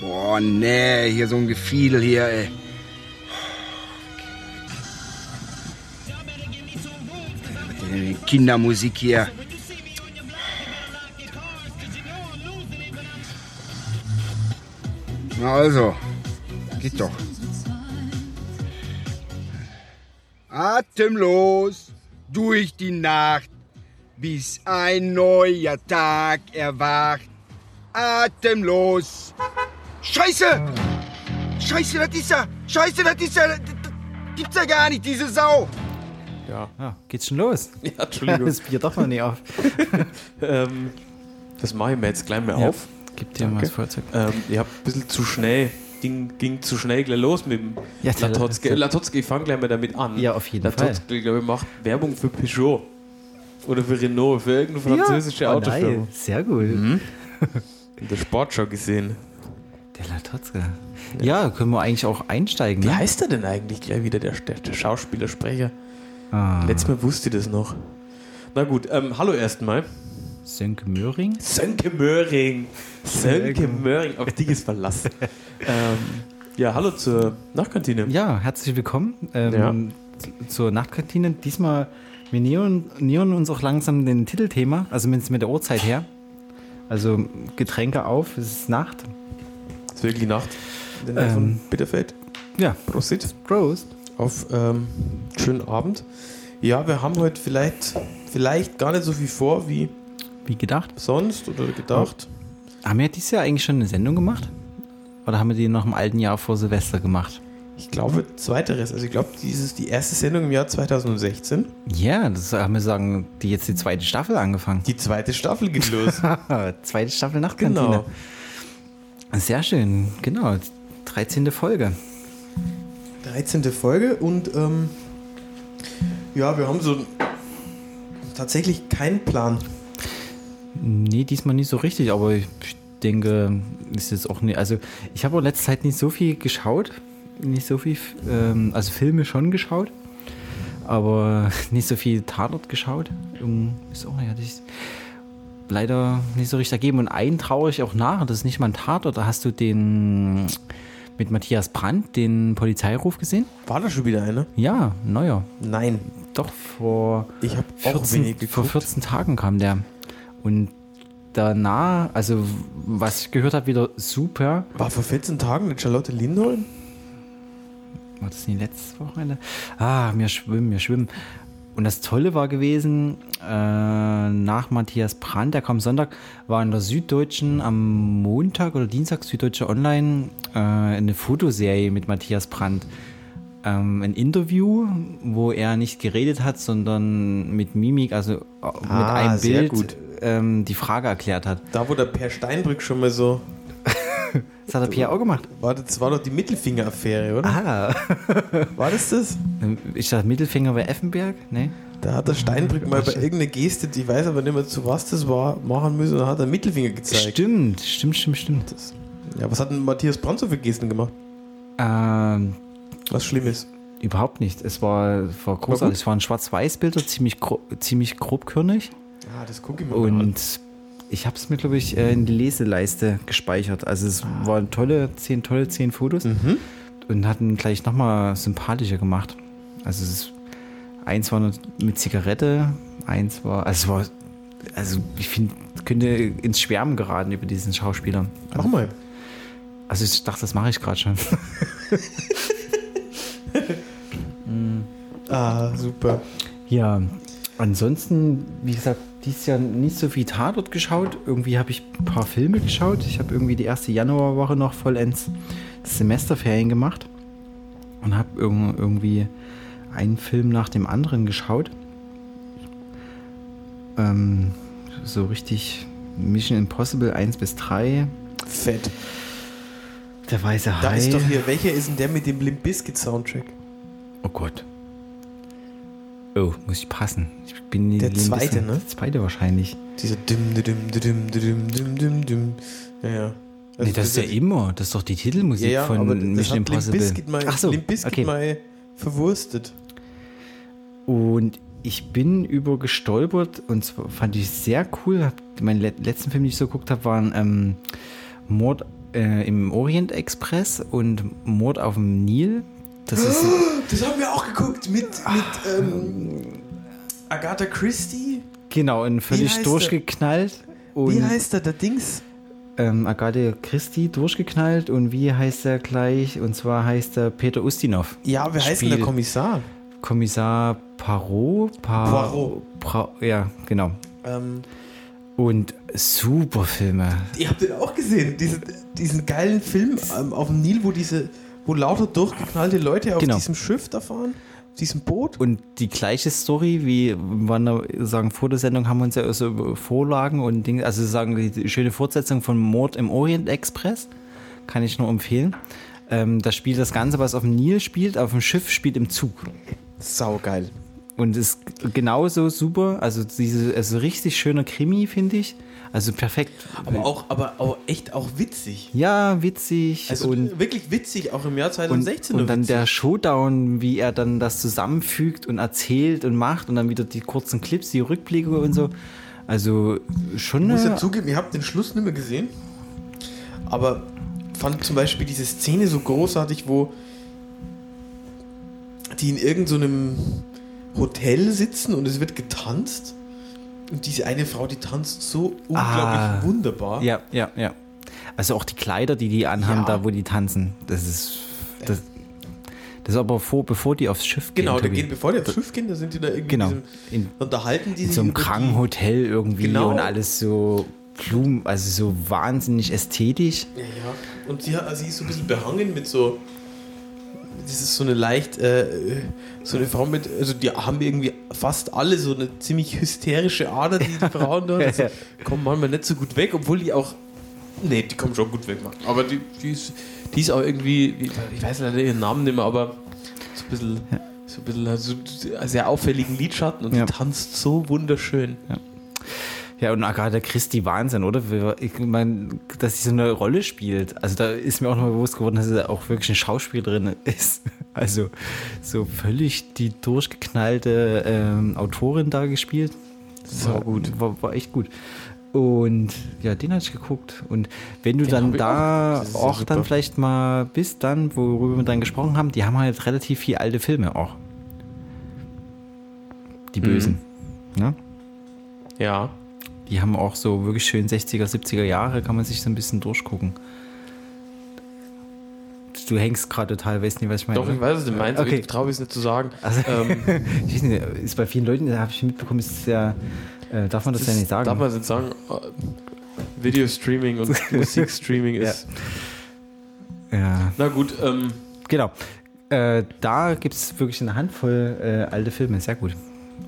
Boah, nee, hier so ein Gefiedel hier, ey. Kindermusik hier. Na also, geht doch. Atemlos durch die Nacht, bis ein neuer Tag erwacht. Atemlos. Scheiße! Scheiße, das ist er! Scheiße, das ist er! Das gibt's ja gar nicht, diese Sau! Ja. Ja, geht's schon los? Ja, Entschuldigung. Das Bier doch noch nicht auf. ähm, das mache ich mir jetzt gleich mal Ja. auf. Gib dir mal das Feuerzeug. Ähm, ich habe ein bisschen zu schnell, ging, ging zu schnell gleich los mit dem Ja, Latotzke. Latotzke, ich fange gleich mal damit an. Ja, auf jeden Fall. Latotzke, glaube ich, macht Werbung für Peugeot. Oder für Renault, für irgendeine französische oh, Autofirma. nein, sehr gut. In der Sportschau gesehen. Der Latotzka. Ja, können wir eigentlich auch einsteigen. Wie Ne? heißt er denn eigentlich gleich wieder, der, der, der Schauspielersprecher? Ah, Letztes Mal wusste ich das noch. Na gut, ähm, hallo erstmal. Sönke Möhring. Sönke Möhring. Sönke Möhring, auf dich ist Verlass. ähm, ja, hallo zur Nachtkantine. Ja, herzlich willkommen ähm, Ja. zur Nachtkantine. Diesmal, wir nähern, nähern uns auch langsam dem Titelthema, also zumindest mit der Uhrzeit her. Also Getränke auf, es ist Nacht. Ist wirklich Nacht. In der Nähe Ähm, von Bitterfeld. Ja, Prosit. Prost. Auf ähm, schönen Abend. Ja, wir haben heute vielleicht, vielleicht gar nicht so viel vor wie Wie gedacht. sonst oder gedacht. Haben wir dieses Jahr eigentlich schon eine Sendung gemacht? Oder haben wir die noch im alten Jahr vor Silvester gemacht? Ich glaube, zweiteres. Also ich glaube, dies ist die erste Sendung im Jahr 2016. Ja, das haben wir sagen, die jetzt die zweite Staffel angefangen. Die zweite Staffel geht los. zweite Staffel Nachtkantine. genau. Sehr schön, genau. 13. Folge. 13. Folge und ähm, ja, wir haben so tatsächlich keinen Plan. Nee, diesmal nicht so richtig, aber ich denke, ist jetzt auch nicht. Also, ich habe auch letzte Zeit nicht so viel geschaut. Nicht so viel, ähm, also Filme schon geschaut, aber nicht so viel Tatort geschaut. Um, ist auch, ja, das leider nicht so richtig ergeben. Und einen traue ich auch nach, das ist nicht mal ein Tatort. Da hast du den mit Matthias Brandt, den Polizeiruf gesehen? War da schon wieder eine? Ja, neuer. Nein. Doch, vor Ich auch 14, wenig vor geguckt. 14 Tagen kam der. Und danach, also was ich gehört habe, wieder super. War vor 14 Tagen mit Charlotte Lindholm? War das nicht letztes Wochenende? Ah, wir schwimmen, wir schwimmen. Und das Tolle war gewesen, äh, nach Matthias Brandt, der kam Sonntag, war in der Süddeutschen am Montag oder Dienstag, Süddeutsche Online, äh, eine Fotoserie mit Matthias Brandt. Ähm, ein Interview, wo er nicht geredet hat, sondern mit Mimik, also äh, mit Ah, einem sehr Bild gut. Ähm, die Frage erklärt hat. Da, wo der Per Steinbrück schon mal so. Das hat der Pierre auch gemacht. War, das war doch die Mittelfinger-Affäre, oder? Ah. War das das? Ich dachte, Mittelfinger bei Effenberg? Nee. Da hat der Steinbrück mal bei irgendeiner Geste, die weiß aber nicht mehr zu was das war, machen müssen und hat er Mittelfinger gezeigt. Stimmt, stimmt, stimmt, stimmt. Ja, was hat denn Matthias Brandt so für Gesten gemacht? Ähm, Was Schlimmes. überhaupt nicht. Es war, war großartig. Es waren Schwarz-Weiß-Bilder, ziemlich, ziemlich grobkörnig. Ah, das gucke ich mir mal an. Und ich habe es mir, glaube ich, äh, in die Leseleiste gespeichert. Also es waren tolle, zehn tolle, zehn Fotos. Mhm. Und hatten gleich nochmal sympathischer gemacht. Also es ist, eins war mit Zigarette, eins war, also es war, also ich finde, könnte ins Schwärmen geraten über diesen Schauspieler. Mach mal. Also ich dachte, das mache ich gerade schon. Ah, super. Ja, ansonsten, wie gesagt, dieses Jahr nicht so viel Tatort geschaut. Irgendwie habe ich ein paar Filme geschaut. Ich habe irgendwie die erste Januarwoche noch vollends Semesterferien gemacht und habe irg irgendwie einen Film nach dem anderen geschaut. Ähm, so richtig Mission Impossible 1 bis 3. Fett. Der weiße Hai. Da ist doch hier, welcher ist denn der mit dem Limp Bizkit Soundtrack? Oh Gott. Oh, muss ich passen. Ich bin Der zweite, bisschen- ne? Der zweite wahrscheinlich. Dieser dim, dim, dim, dim, dim, dim, dim, dim. Ja, ja. nee, Also das ist ja immer. Das ist doch die Titelmusik ja, ja, von aber das Mission Limp Impossible. Bizkit mal, Ach so, Limp Bizkit okay. mal verwurstet. Und ich bin über gestolpert und zwar fand ich sehr cool. Hab, mein le letzten Film, den ich so geguckt habe, waren ähm, Mord äh, im Orient Express und Mord auf dem Nil. Das ist Das haben wir auch geguckt mit, mit ähm, Agatha Christie. genau Wie völlig durchgeknallt. Wie Und heißt der, der Dings? ähm, Agathe Christie durchgeknallt und wie heißt er gleich? Und zwar heißt er Peter Ustinov. Ja, wer heißt denn der Kommissar? Kommissar Parot? Pa Poirot. Pra ja, genau. Ähm, Und super Filme. ihr habt den auch gesehen, diesen, diesen geilen Film ähm, auf dem Nil, wo diese, wo lauter durchgeknallte Leute auf Genau. diesem Schiff da fahren, auf diesem Boot. Und die gleiche Story wie wir sagen vor der Sendung haben wir uns ja so Vorlagen und Dinge, also sagen die schöne Fortsetzung von Mord im Orient Express kann ich nur empfehlen. Ähm, da spielt das Ganze, was auf dem Nil spielt, auf dem Schiff spielt im Zug. Saugeil. Und ist genauso super. Also diese, also richtig schöner Krimi, finde ich. Also perfekt. Aber auch, aber auch echt auch witzig. ja, witzig. Also und, wirklich witzig, auch im Jahr und, 2016. und nur dann witzig. der Showdown, wie er dann das zusammenfügt und erzählt und macht und dann wieder die kurzen Clips, die Rückblicke und so. Also schon Ich muss ja zugeben, ihr habt den Schluss nicht mehr gesehen. Aber fand zum Beispiel diese Szene so großartig, wo die in irgendeinem Hotel sitzen und es wird getanzt. Und diese eine Frau, die tanzt so unglaublich Ah. wunderbar. Ja, ja, ja. Also auch die Kleider, die die anhaben, Ja. da wo die tanzen, das ist. Das, das ist aber vor, bevor die aufs Schiff gehen. Genau, gehen, bevor die aufs Schiff gehen, da sind die da irgendwie Genau. in In, diesem, unterhalten die in sich so einem über die- kranken Hotel irgendwie Genau. und alles so Blumen, also so wahnsinnig ästhetisch. Ja, ja. Und sie, hat, also sie ist so ein bisschen behangen mit so. Das ist so eine leicht. Äh, so eine Frau mit. Also, die haben irgendwie fast alle so eine ziemlich hysterische Ader, die Frauen dort. Also, kommen manchmal nicht so gut weg, obwohl die auch. Nee, die kommen schon gut weg, Mann. Aber die, die, ist, die ist auch irgendwie. Ich weiß leider ihren Namen nicht mehr, aber so ein bisschen. So ein bisschen also, sehr auffälligen Lidschatten und Ja. die tanzt so wunderschön. Ja, und Agatha Christie, Wahnsinn, oder? Ich meine, dass sie so eine Rolle spielt. Also da ist mir auch nochmal bewusst geworden, dass sie auch wirklich eine Schauspielerin ist. Also so völlig die durchgeknallte ähm, Autorin da gespielt. Sau gut. War, war echt gut. Und ja, den hatte ich geguckt. Und wenn du Den dann da auch. Das ja auch, dann vielleicht mal bist, dann, worüber wir dann gesprochen haben, die haben halt relativ viel alte Filme auch. Die Bösen. Ne? Ja. Die haben auch so wirklich schön 60er, 70er Jahre, kann man sich so ein bisschen durchgucken. Du hängst gerade total, weißt nicht, was ich meine. Doch, ich weiß, was du meinst, Okay. ich traue es nicht zu sagen. Also, Ähm, ich weiß nicht, ist bei vielen Leuten, da habe ich mitbekommen, ist es ja, äh, darf man das, ja nicht sagen. Darf man nicht sagen, äh, Video-Streaming und Musikstreaming ist. ja, Na gut, ähm, genau. Äh, da gibt es wirklich eine Handvoll äh, alte Filme, sehr gut.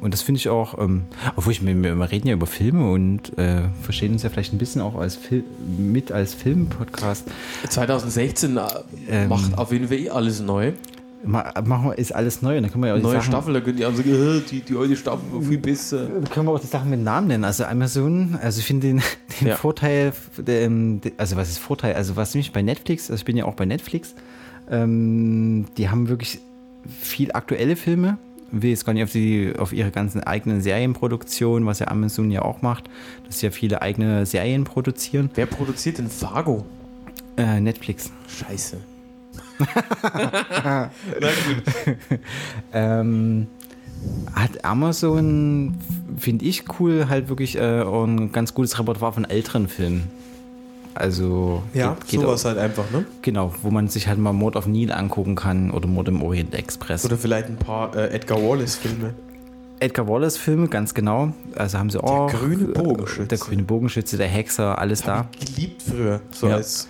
Und das finde ich auch, ähm, obwohl ich, wir, wir reden ja über Filme und äh, verstehen uns ja vielleicht ein bisschen auch als Fil mit als Filmpodcast. 2016 äh, Ähm. macht auf jeden Fall eh alles neu. Ma- Machen wir, ist alles neu und dann können wir ja auch Neue Sachen, Staffel, da können die sagen, äh, die, die alte Staffel viel besser. Da können wir auch die Sachen mit Namen nennen. Also Amazon, also ich finde den, den Ja. Vorteil, ähm, also was ist Vorteil? Also was mich bei Netflix, also ich bin ja auch bei Netflix, ähm, die haben wirklich viel aktuelle Filme. Will jetzt gar nicht auf, die, auf ihre ganzen eigenen Serienproduktionen, was ja Amazon ja auch macht, dass sie ja viele eigene Serien produzieren. Wer produziert denn Fargo? Äh, Netflix. Scheiße. Na gut. Ähm, hat Amazon, finde ich cool, halt wirklich äh, ein ganz gutes Repertoire von älteren Filmen. Also Ja, geht, geht sowas auch, halt einfach, ne? genau, wo man sich halt mal Mord auf Nil angucken kann oder Mord im Orient Express. Oder vielleicht ein paar äh, Edgar Wallace-Filme. Edgar Wallace Filme, ganz genau. Also haben sie auch grüne Bogenschütze. der grüne Bogenschütze, der Hexer, alles da. Ich geliebt früher. So Ja. als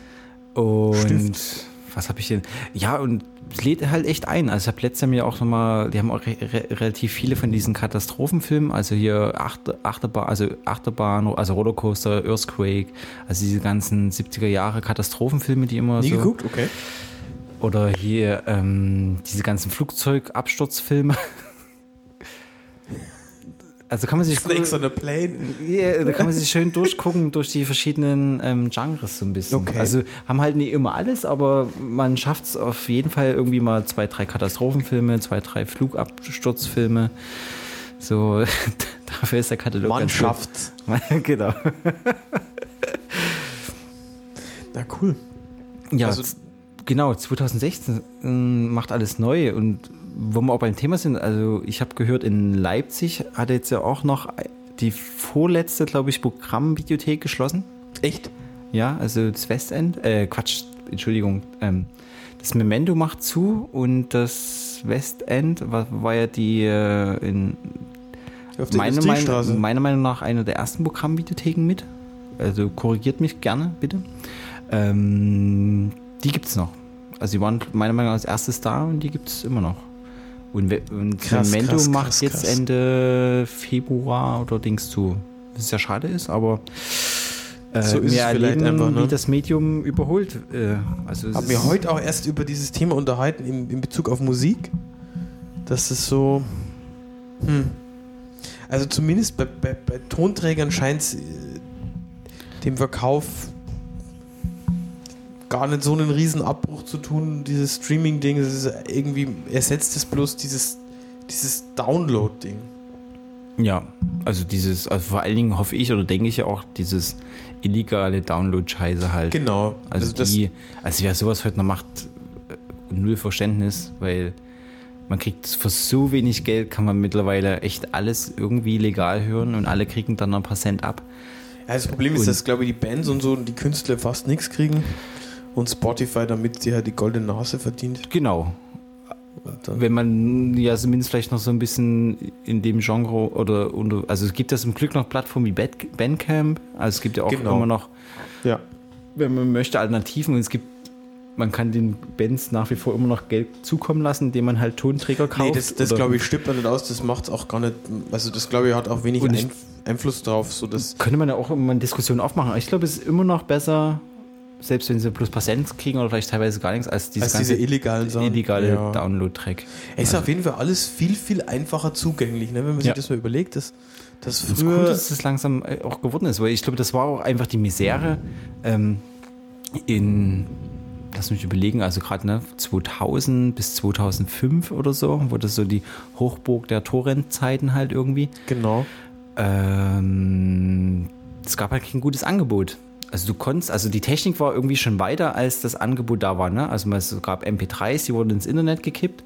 Und Stift. was habe ich denn? Ja, und lädt halt echt ein. Also ich habe letztes Jahr mir auch nochmal, die haben auch re re relativ viele von diesen Katastrophenfilmen, also hier Achter, Achterbahn, also Achterbahn, also Rollercoaster, Earthquake, also diese ganzen 70er Jahre Katastrophenfilme, die immer nie so. geguckt, okay. Oder hier ähm, diese ganzen Flugzeugabsturzfilme. Also kann man sich Snakes on a Plane. ja, da kann man sich schön durchgucken durch die verschiedenen ähm, Genres so ein bisschen. Okay. Also haben halt nicht immer alles, aber man schafft es auf jeden Fall irgendwie mal zwei, drei Katastrophenfilme, zwei, drei Flugabsturzfilme. So, dafür ist der Katalog gut. Mannschaft. genau. Na cool. Ja, Also- genau, 2016 ähm, macht alles neu und wo wir auch beim Thema sind, also ich habe gehört, in Leipzig hat jetzt ja auch noch die vorletzte, glaube ich, Programmvideothek geschlossen. Echt? Ja, also das Westend, äh, Quatsch, Entschuldigung, ähm, das Memento macht zu und das Westend war, war ja die äh, in meiner. Meinung, meiner Meinung nach eine der ersten Programmvideotheken mit. Also korrigiert mich gerne, bitte. Ähm, die gibt es noch. Also die waren meiner Meinung nach als erstes da und die gibt es immer noch. Und, und Krass, Memento krass, macht krass, jetzt. Ende Februar oder Dings zu. Was ja schade ist, aber äh, So ist wir erleben, einfach, ne? wie das Medium überholt. Äh, also es Hab ist- mir heute auch erst über dieses Thema unterhalten in, in Bezug auf Musik. Dass es so. Hm. Also zumindest bei, bei, bei Tonträgern scheint es dem Verkauf gar nicht so einen riesen Abbruch zu tun, dieses Streaming-Ding. Es ist irgendwie ersetzt es bloß dieses, dieses Download-Ding. Ja, also dieses, also vor allen Dingen hoffe ich oder denke ich ja auch, dieses illegale Download-Scheiße halt. Genau. Also, das, die, also wer sowas heute noch macht, äh, null Verständnis, weil man kriegt für so wenig Geld kann man mittlerweile echt alles irgendwie legal hören und alle kriegen dann ein paar Cent ab. Ja, das Problem ist, Und- dass, glaube ich, die Bands und so und die Künstler fast nichts kriegen und Spotify damit sie halt die goldene Nase verdient. Genau. Wenn man ja zumindest vielleicht noch so ein bisschen in dem Genre oder unter, also es gibt ja zum Glück noch Plattformen wie Bandcamp, also es gibt ja auch Genau. immer noch Ja. wenn man möchte, Alternativen und es gibt, man kann den Bands nach wie vor immer noch Geld zukommen lassen, indem man halt Tonträger kauft. Nee, das, das glaube ich, stimmt man nicht aus, das macht es auch gar nicht, also das glaube ich hat auch wenig Einf Einfluss drauf, so dass, Könnte man ja auch immer eine Diskussion aufmachen. Ich glaube, es ist immer noch besser, selbst wenn sie plus paar Cent kriegen oder vielleicht teilweise gar nichts, als als diese illegalen Sachen. illegale Ja. Download-Track. Es ist auf jeden Fall alles viel, viel einfacher zugänglich, ne? wenn man sich Ja. das mal überlegt, dass, dass Das ist früher... gut, dass es langsam äh, auch geworden ist, weil ich glaube, das war auch einfach die Misere ähm, in, lass mich überlegen, also gerade ne, 2000 bis 2005 oder so, wo das so die Hochburg der Torrent-Zeiten halt irgendwie. Genau. Ähm, es gab halt kein gutes Angebot. Also du konntest, also die Technik war irgendwie schon weiter, als das Angebot da war. Ne? Also es gab MP3s, die wurden ins Internet gekippt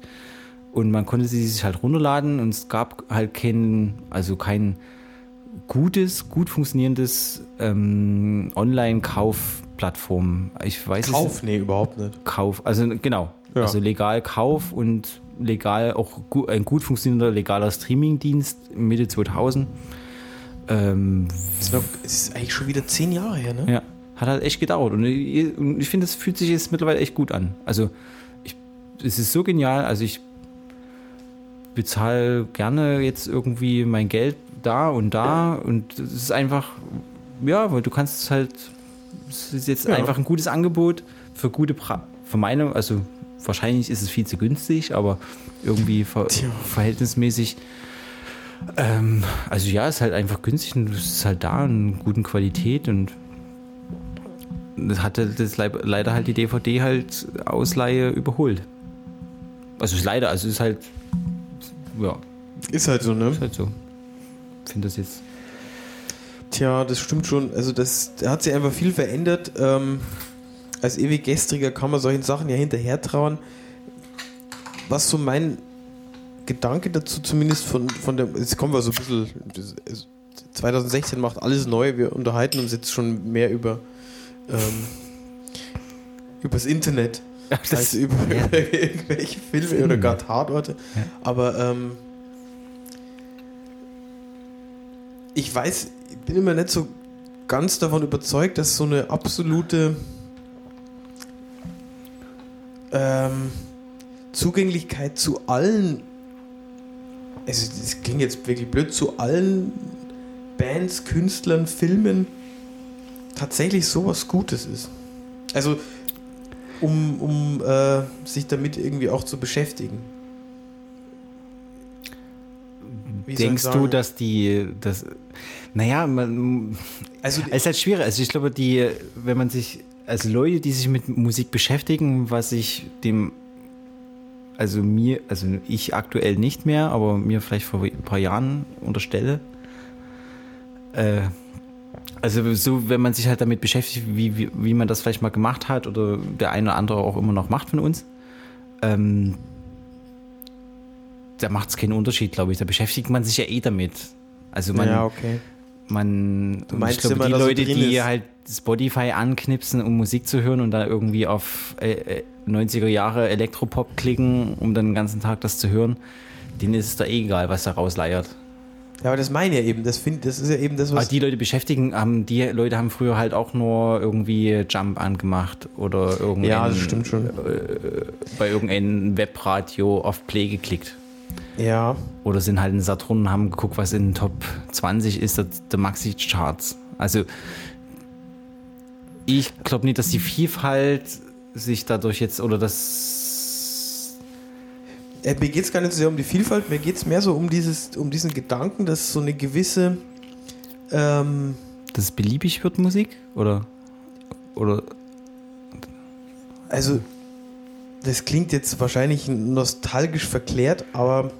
und man konnte sie sich halt runterladen und es gab halt kein, also kein gutes, gut funktionierendes ähm, Online-Kauf-Plattform. Ich weiß Kauf? es Nee, überhaupt nicht. Kauf, also genau, Ja. also legal Kauf und legal auch gu ein gut funktionierender legaler Streamingdienst Mitte 2000. Ähm, Das war, ist eigentlich schon wieder zehn Jahre her, ne? ja, hat halt echt gedauert. Und ich, und ich finde, es fühlt sich jetzt mittlerweile echt gut an. Also, ich, es ist so genial. Also, ich bezahle gerne jetzt irgendwie mein Geld da und da. Und es ist einfach, ja, weil du kannst es halt, es ist jetzt Ja. einfach ein gutes Angebot für gute, pra für meine, also wahrscheinlich ist es viel zu günstig, aber irgendwie ver Tja. verhältnismäßig. Ähm, also ja, ist halt einfach günstig und es ist halt da in guten Qualität und das hatte das leider halt die DVD halt Ausleihe überholt. Also ist leider, also ist halt ja, Ist halt so, ne? ist halt so. Ich finde das jetzt Tja, das stimmt schon. Also das da hat sich einfach viel verändert. Ähm, als ewig Gestriger kann man solchen Sachen ja hinterher trauen. Was so mein Gedanke dazu zumindest von, von der, jetzt kommen wir so ein bisschen, das, es- 2016 macht alles neu, wir unterhalten uns jetzt schon mehr über ähm, übers Internet als über, ja. über irgendwelche Filme oder gar Tatorte. Ja. Aber ähm, ich weiß, ich bin immer nicht so ganz davon überzeugt, dass so eine absolute ähm, Zugänglichkeit zu allen, also das klingt jetzt wirklich blöd, zu allen Bands, Künstlern, Filmen tatsächlich sowas Gutes ist. Also um, um äh, sich damit irgendwie auch zu beschäftigen. Wie Denkst du, dass die, das, naja, man, Also es ist halt schwierig. Also ich glaube, die, wenn man sich, also Leute, die sich mit Musik beschäftigen, was ich dem, also mir, also ich aktuell nicht mehr, aber mir vielleicht vor ein paar Jahren unterstelle, äh, Also so, wenn man sich halt damit beschäftigt, wie, wie, wie man das vielleicht mal gemacht hat oder der eine oder andere auch immer noch macht von uns, ähm, da macht es keinen Unterschied, glaube ich. Da beschäftigt man sich ja eh damit. Also man, ja, okay. man Du meinst, ich glaube, die so Leute, drin die ist. halt Spotify anknipsen, um Musik zu hören und da irgendwie auf äh, äh, 90er Jahre Elektropop klicken, um dann den ganzen Tag das zu hören, denen ist es da eh egal, was da rausleiert. Ja, aber das meine ich ja eben. Das, find, das ist ja eben das, Aber was. die Leute beschäftigen, haben, die Leute haben früher halt auch nur irgendwie Jump angemacht oder irgendein, ja, das stimmt schon. bei irgendeinem Webradio auf Play geklickt. Ja. Oder sind halt in Saturn und haben geguckt, was in den Top 20 ist, der, der Maxi-Charts. Also ich glaube nicht, dass die Vielfalt sich dadurch jetzt oder das Äh, Mir geht es gar nicht so sehr um die Vielfalt, mir geht es mehr so um, dieses, um diesen Gedanken, dass so eine gewisse. Ähm, dass es beliebig wird Musik oder oder also, das klingt jetzt wahrscheinlich nostalgisch verklärt, aber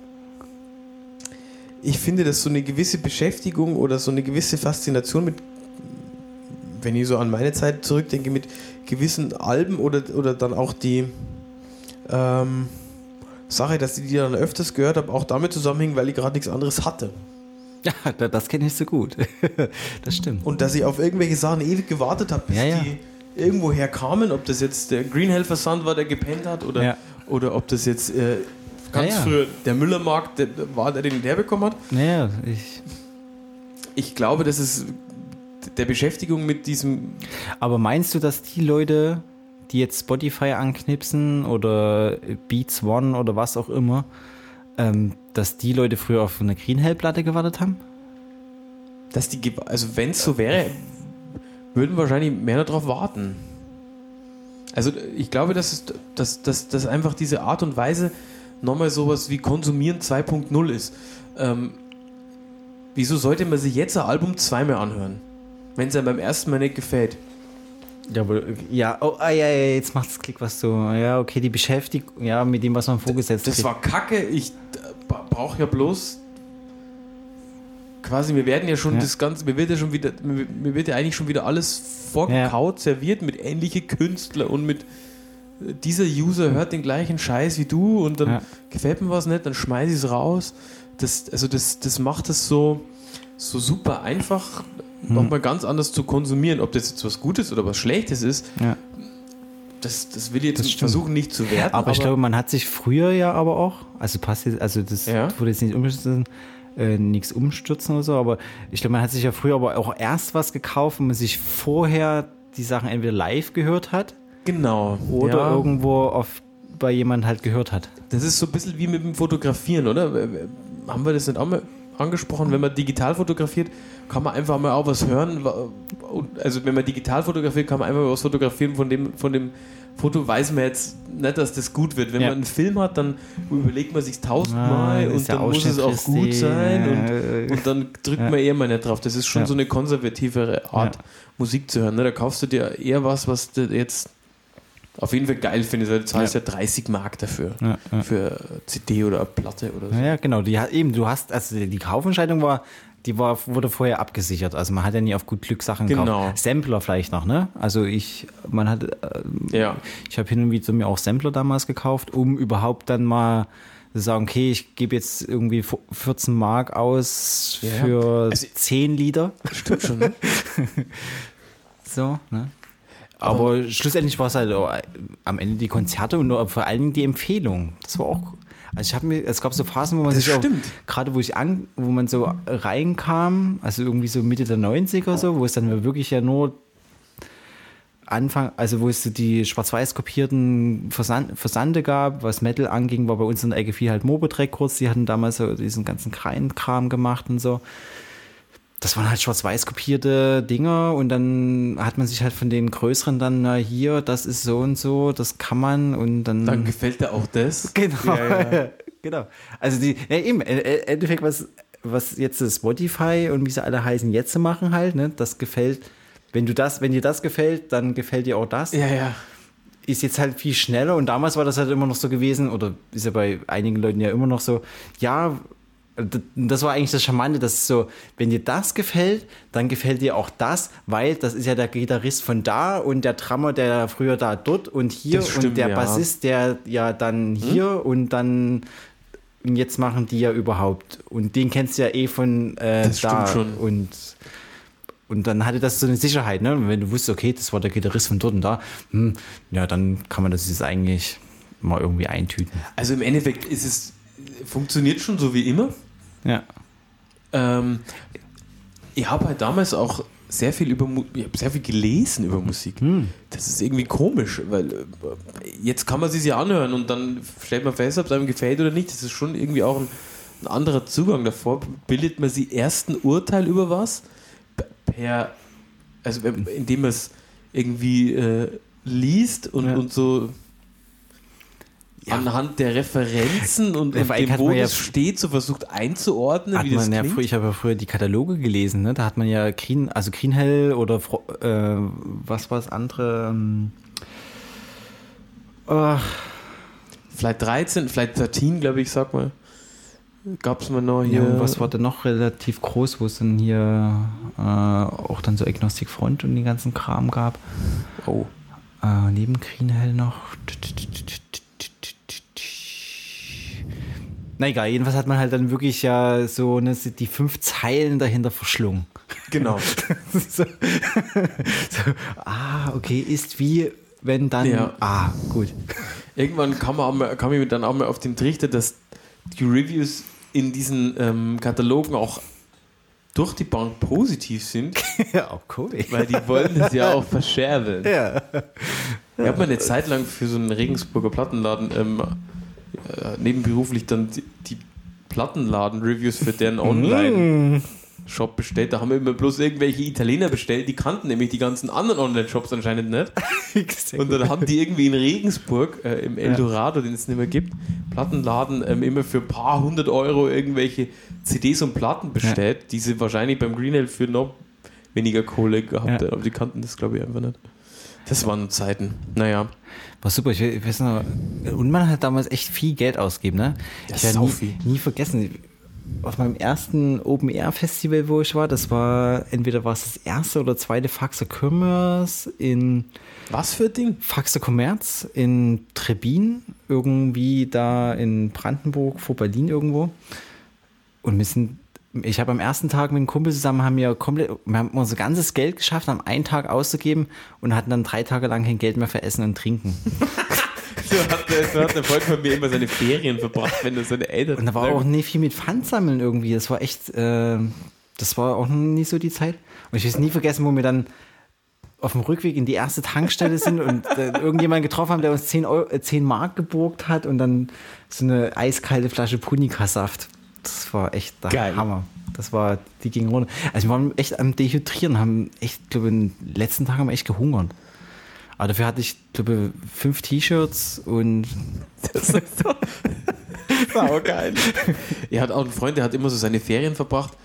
ich finde, dass so eine gewisse Beschäftigung oder so eine gewisse Faszination mit, wenn ich so an meine Zeit zurückdenke, mit gewissen Alben oder, oder dann auch die ähm, Sache, dass ich die dann öfters gehört habe, auch damit zusammenhängt, weil ich gerade nichts anderes hatte. ja, da- das kenne ich so gut. das stimmt. Und dass ich auf irgendwelche Sachen ewig gewartet habe, bis Ja, ja. die irgendwoher kamen, ob das jetzt der Greenhelfer Sand war, der gepennt hat, oder, Ja. oder ob das jetzt äh, ganz Ja, ja. früher der Müllermarkt der, war, der den der bekommen hat. Naja, ich Ich glaube, das ist der Beschäftigung mit diesem. Aber meinst du, dass die Leute, die jetzt Spotify anknipsen oder Beats One oder was auch immer, ähm, dass die Leute früher auf eine Green Hell Platte gewartet haben? Dass die, also wenn es so wäre, würden wahrscheinlich mehr darauf warten. Also ich glaube, dass, es, dass, dass, dass einfach diese Art und Weise nochmal sowas wie Konsumieren 2.0 ist. Ähm, wieso sollte man sich jetzt ein Album zweimal anhören, wenn es einem beim ersten Mal nicht gefällt? Ja, aber, ja, oh, ah, ja, ja, jetzt macht es Klick, was du, ja, okay, die Beschäftigung, ja, mit dem, was man vorgesetzt Das hat. war kacke. Ich brauche ja bloß quasi, wir werden ja schon Ja. das Ganze, mir wird ja schon wieder, mir, wird ja eigentlich schon wieder alles vorgekaut, serviert mit ähnliche Künstler und mit äh, dieser User hört den gleichen Scheiß wie du und dann Ja. gefällt mir was nicht, dann schmeiß ich es raus. Das, also das, das macht es so, so super einfach, Hm. nochmal ganz anders zu konsumieren. Ob das jetzt was Gutes oder was Schlechtes ist, Ja. das, das will ich jetzt Das versuchen nicht zu werten. Aber, ich glaube, man hat sich früher ja aber auch, also passt jetzt, also das Ja. wurde jetzt nicht umstürzen, äh, nichts umstürzen oder so, aber ich glaube, man hat sich ja früher aber auch erst was gekauft, wenn man sich vorher die Sachen entweder live gehört hat genau. oder ja. irgendwo auf, bei jemandem halt gehört hat. Das ist so ein bisschen wie mit dem Fotografieren, oder? Haben wir das nicht auch mal angesprochen? Wenn man digital fotografiert, kann man einfach mal auch was hören. Also wenn man digital fotografiert, kann man einfach mal was fotografieren von dem, von dem Foto, weiß man jetzt nicht, dass das gut wird. Wenn Ja. man einen Film hat, dann überlegt man sich Ah, tausendmal ist und dann muss es auch gut sein und, und dann drückt Ja. man eher mal nicht drauf. Das ist schon Ja. so eine konservativere Art. Musik zu hören. Ne? Da kaufst du dir eher was, was du jetzt auf jeden Fall geil weil du zahlst ja, 30 Mark dafür. Ja, ja. Für CD oder Platte oder so. Ja, ja, genau. Die eben, du hast, also die Kaufentscheidung war, die war, wurde vorher abgesichert. Also man hat ja nie auf gut Glück Sachen Genau. gekauft. Sampler vielleicht noch, ne? Also ich, man hat, äh, Ja. ich habe hin und wieder mir auch Sampler damals gekauft, um überhaupt dann mal zu sagen, okay, ich gebe jetzt irgendwie 14 Mark aus Ja. für Also- 10 Lieder. Stimmt schon, ne? So, ne? Aber, schlussendlich war es halt auch, äh, am Ende die Konzerte und vor allen Dingen die Empfehlung. Das war auch. Also ich habe mir, es gab so Phasen, wo man Das sich auch, stimmt. gerade wo ich an, wo man so reinkam, also irgendwie so Mitte der 90er so, wo es dann wirklich ja nur Anfang, also wo es so die schwarz-weiß kopierten Versand, Versande gab, was Metal anging, war bei uns in der Ecke viel halt Mobotrack kurz, die hatten damals so diesen ganzen Kram gemacht und so das waren halt schwarz-weiß kopierte Dinger und dann hat man sich halt von den größeren dann, na hier, das ist so und so, das kann man und dann. Dann gefällt dir auch das. Genau. Ja, ja. genau. Also die, ja eben, im Endeffekt, was, was jetzt Spotify und wie sie alle heißen, jetzt machen halt, ne, das gefällt, wenn du das, wenn dir das gefällt, dann gefällt dir auch das. Ja, ja. Ist jetzt halt viel schneller und damals war das halt immer noch so gewesen, oder ist ja bei einigen Leuten ja immer noch so, ja, Das war eigentlich das Charmante, dass so, wenn dir das gefällt, dann gefällt dir auch das, weil das ist ja der Gitarrist von da und der Drummer, der früher da dort und hier stimmt, und der ja. Bassist, der ja dann hier und dann und jetzt machen die ja überhaupt und den kennst du ja eh von äh, da schon. und und dann hatte das so eine Sicherheit, ne? Und Wenn du wusstest, okay, das war der Gitarrist von dort und da, hm, ja, dann kann man das jetzt eigentlich mal irgendwie eintüten. Also im Endeffekt ist es, funktioniert schon so wie immer. Ja. Ähm, ich habe halt damals auch sehr viel über ich sehr viel gelesen über Musik. Das ist irgendwie komisch, weil äh, jetzt kann man sich ja anhören und dann stellt man fest, ob es einem gefällt oder nicht. Das ist schon irgendwie auch ein, ein anderer Zugang davor. Bildet man sich erst ein Urteil über was per, also indem man es irgendwie äh, liest und, Ja. und so anhand der Referenzen und, Ja, und dem, wo man ja- das steht, so versucht einzuordnen, Hat wie das man ja klingt. früher, ich habe ja früher die Kataloge gelesen, ne? Da hat man ja Green, also Green Hell oder äh, was war das andere? Ähm, äh, Vielleicht 13, vielleicht 13, glaube ich, sag mal. Gab es mal noch hier. ja, was war denn noch relativ groß, wo es dann hier äh, auch dann so Agnostic Front und den ganzen Kram gab? Oh. Äh, neben Green Hell noch. Na egal, jedenfalls hat man halt dann wirklich ja so ne, die fünf Zeilen dahinter verschlungen. Genau. so, so, ah, okay, ist wie, wenn dann. Ja. Ah, gut. Irgendwann kam, auch mal, kam ich dann auch mal auf den Trichter, dass die Reviews in diesen ähm, Katalogen auch durch die Bank positiv sind, ja, auch cool. weil die wollen das ja auch verschärfen. Ja. Ich habe mal eine Zeit lang für so einen Regensburger Plattenladen ähm, äh, nebenberuflich dann die, die Plattenladen-Reviews für deren Online-Shop bestellt. Da haben wir immer bloß irgendwelche Italiener bestellt, die kannten nämlich die ganzen anderen Online-Shops anscheinend nicht. Und dann haben die irgendwie in Regensburg, äh, im Eldorado, den es nicht mehr gibt, Plattenladen ähm, immer für ein paar hundert Euro irgendwelche CDs und Platten bestellt, die sie wahrscheinlich beim Greenhill für noch weniger Kohle gehabt Ja. hätten. Aber die kannten das, glaube ich, einfach nicht. Das waren Zeiten. Naja. War super, ich, we- ich weiß noch, und man hat damals echt viel Geld ausgegeben, ne? Ja, ich werde nie, nie vergessen, auf meinem ersten Open Air Festival, wo ich war, das war, entweder war es das erste oder zweite Faxer Commerce in Was für ein Ding? Faxer Commerz in Trebin, irgendwie da in Brandenburg vor Berlin irgendwo. Und wir sind, ich habe am ersten Tag mit einem Kumpel zusammen, haben wir komplett, wir haben unser ganzes Geld geschafft, haben einen Tag auszugeben und hatten dann drei Tage lang kein Geld mehr für Essen und Trinken. So hat, der- so hat der Freund von mir immer seine Ferien verbracht, wenn er seine Eltern. Und da war auch nicht viel mit Pfand sammeln irgendwie. Das war echt, äh, das war auch nicht so die Zeit. Und ich will es nie vergessen, wo wir dann auf dem Rückweg in die erste Tankstelle sind und äh, irgendjemanden getroffen haben, der uns 10, Euro, äh, 10 Mark geborgt hat und dann so eine eiskalte Flasche Punika-Saft. Das war echt der Geil. Hammer. Das war, die ging runter. Also wir waren echt am Dehydrieren, haben echt, glaube in den letzten Tagen haben wir echt gehungert. Aber dafür hatte ich, glaube fünf T-Shirts und Das ist so. Geil. Er hat auch einen Freund, der hat immer so seine Ferien verbracht.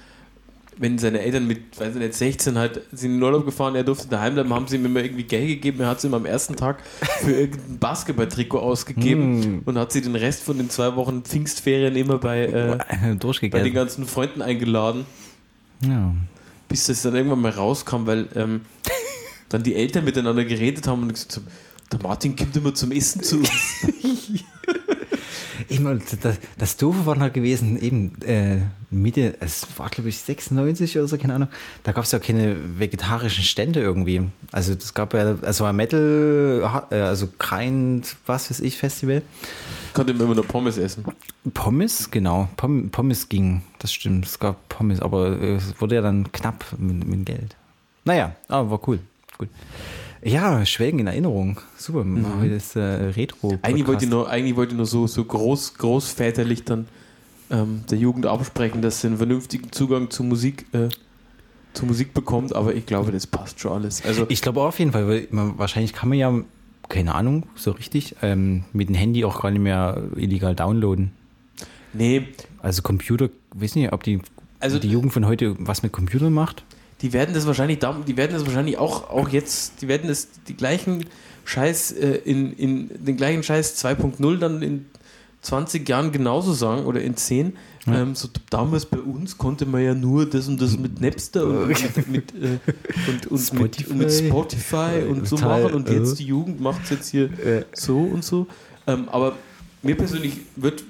Wenn seine Eltern mit, weiß ich nicht, 16 halt sind in den Urlaub gefahren, er durfte daheim bleiben, haben sie ihm immer irgendwie Geld gegeben. Er hat es ihm am ersten Tag für irgendein Basketballtrikot ausgegeben und hat sie den Rest von den zwei Wochen Pfingstferien immer bei, äh, bei den ganzen Freunden eingeladen. Ja. bis das dann irgendwann mal rauskam, weil ähm, dann die Eltern miteinander geredet haben und gesagt haben, der Martin kommt immer zum Essen zu uns. Eben, und das, das Doofe war noch gewesen, eben äh, Mitte, es war glaube ich 96 oder so, keine Ahnung, da gab es ja keine vegetarischen Stände irgendwie. Also das gab ja, also war Metal, äh, also kein, was weiß ich, Festival. Konnte immer nur Pommes essen. Pommes, genau, Pom Pommes ging, das stimmt, es gab Pommes, aber äh, es wurde ja dann knapp mit, mit Geld. Naja, aber war cool, gut. Ja, Schwelgen in Erinnerung, super, heute ist äh, Retro. Eigentlich wollte ich nur, eigentlich wollte ich nur so, so groß, großväterlich dann ähm, der Jugend absprechen, dass sie einen vernünftigen Zugang zu Musik, äh, zu Musik bekommt, aber ich glaube, das passt schon alles. Also Ich glaube auf jeden Fall, weil man, wahrscheinlich kann man ja, keine Ahnung, so richtig, ähm, mit dem Handy auch gar nicht mehr illegal downloaden. nee, Also Computer, weiß nicht, ob die, Also- die Jugend von heute was mit Computern macht. Die werden das wahrscheinlich, die werden das wahrscheinlich auch, auch jetzt, die werden das die gleichen Scheiß äh, in, in den gleichen Scheiß 2.0 dann in 20 Jahren genauso sagen oder in 10. Ähm, so damals bei uns konnte man ja nur das und das mit Napster und mit, mit, äh, und, und Spotify. mit, mit Spotify und so Total, machen und jetzt die Jugend macht es jetzt hier Äh. so und so. Ähm, aber mir persönlich wird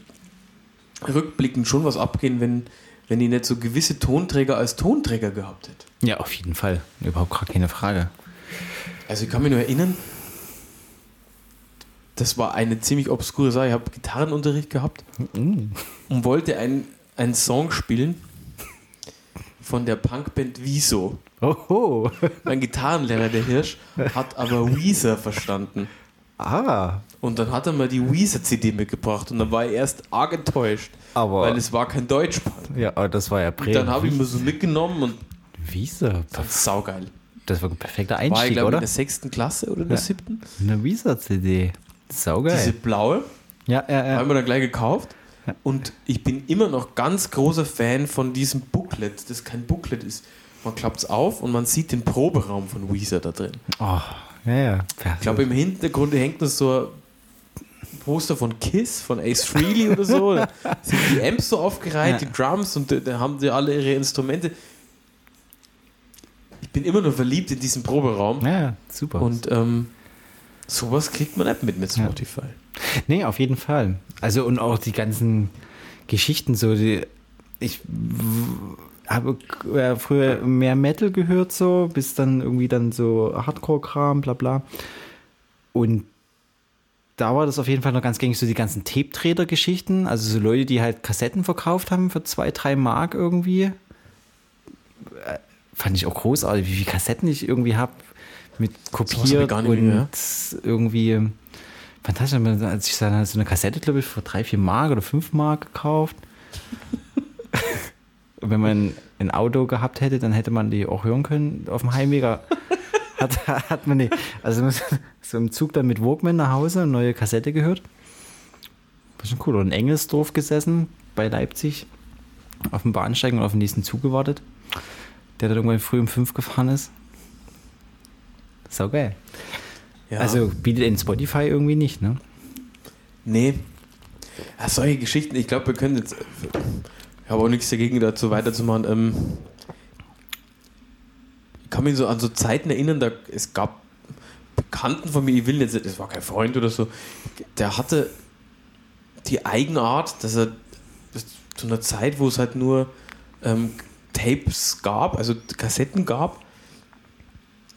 rückblickend schon was abgehen, wenn, wenn ich nicht so gewisse Tonträger als Tonträger gehabt hätte. Ja, auf jeden Fall. Überhaupt gar keine Frage. Also ich kann mich nur erinnern, das war eine ziemlich obskure Sache. Ich habe Gitarrenunterricht gehabt und wollte einen, einen Song spielen von der Punkband Wieso. Oho. Mein Gitarrenlehrer, der Hirsch, hat aber Weezer verstanden. Ah. Und dann hat er mal die Weezer-CD mitgebracht und dann war er erst arg enttäuscht, Aber- weil es war kein Deutschpunk. Ja, aber das war ja Und prägend. dann habe ich mir so mitgenommen und Visa. fand saugeil. Das war ein perfekter War ich, Einstieg, glaube ich, in oder? der sechsten Klasse oder in der siebten. Eine Visa-CD. Saugeil. Diese blaue. ja, ja, ja. Haben wir dann gleich gekauft. Und ich bin immer noch ganz großer Fan von diesem Booklet, das kein Booklet ist. Man klappt es auf und man sieht den Proberaum von Weezer da drin. Oh, ja, ja. Ich glaube, im Hintergrund hängt noch so ein Poster von Kiss, von Ace Frehley oder so. Da sind die Amps so aufgereiht, Ja. die Drums und da, haben sie alle ihre Instrumente. Ich bin immer noch verliebt in diesen Proberaum. ja, ja, super. Und ähm, sowas kriegt man nicht mit mit Ja. Spotify. Nee, auf jeden Fall. Also und auch die ganzen Geschichten so, die, ich habe äh, früher mehr Metal gehört so, bis dann irgendwie dann so Hardcore-Kram, bla bla. Und da war das auf jeden Fall noch ganz gängig, so die ganzen Tape-Trader-Geschichten, also so Leute, die halt Kassetten verkauft haben für zwei, drei Mark irgendwie. Äh, Fand ich auch großartig, wie viele Kassetten ich irgendwie habe mit hab kopiert nicht und mehr. irgendwie fantastisch, als ich dann so eine Kassette, glaube ich, für drei, vier Mark oder fünf Mark gekauft. Und wenn man ein Auto gehabt hätte, dann hätte man die auch hören können auf dem Heimweg. Hat, hat man die, also so im Zug dann mit Walkman nach Hause, eine neue Kassette gehört. War schon cool. Und in Engelsdorf gesessen, bei Leipzig, auf dem Bahnsteig und auf den nächsten Zug gewartet, der dann irgendwann früh um fünf gefahren ist. Sau geil. Ja. Also bietet in Spotify irgendwie nicht, ne? Nee. Ja, solche Geschichten, ich glaube, wir können jetzt. Ich habe auch nichts dagegen, dazu weiterzumachen. Ähm, kann mich so an so Zeiten erinnern, da es gab Bekannten von mir, ich will jetzt, das war kein Freund oder so, der hatte die Eigenart, dass er zu einer Zeit, wo es halt nur ähm, Tapes gab, also Kassetten gab,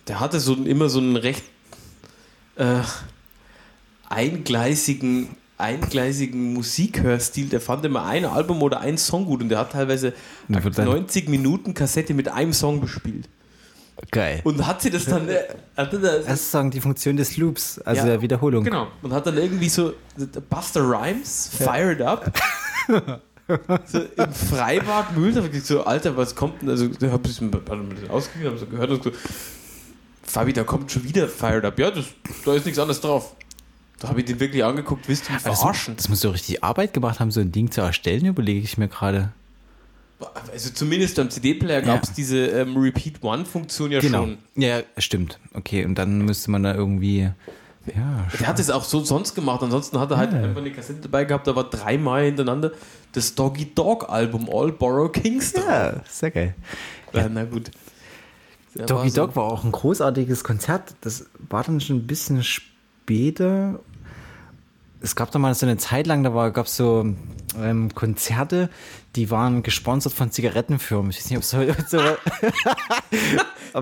der hatte so immer so einen recht äh, eingleisigen, eingleisigen Musikhörstil. Der fand immer ein Album oder ein Song gut und der hat teilweise Da wird dann- 90 Minuten Kassette mit einem Song bespielt. Geil. Und hat sie das dann. äh, Hatte das, Das ist sagen die Funktion des Loops, also Ja, der Wiederholung. Genau. Und hat dann irgendwie so Buster Rhymes, Fired Up. so im Freibad Mühl, da hab ich gesagt, so, Alter, was kommt denn? Also, da hab ich ein bisschen ausgegeben, hab so gehört und so, Fabi, da kommt schon wieder Fired Up. Ja, das, da ist nichts anderes drauf. Da habe ich den wirklich angeguckt, mich Aber das, verarschen? das muss so richtig Arbeit gemacht haben, so ein Ding zu erstellen, überlege ich mir gerade. Also zumindest am CD-Player Ja. gab es diese ähm, Repeat-One-Funktion ja schon. Ja, stimmt. Okay, und dann müsste man da irgendwie. Ja, Der hat es auch so sonst gemacht. Ansonsten hat er halt Ja. einfach eine Kassette dabei gehabt, da war dreimal hintereinander das Doggy Dog Album All Borrow Kings drauf. ja sehr geil. Ja, na gut. Der Doggy war so- Dog war auch ein großartiges Konzert. Das war dann schon ein bisschen später. Es gab da mal so eine Zeit lang, da gab es so ähm, Konzerte, die waren gesponsert von Zigarettenfirmen. Ich weiß nicht, ob es heute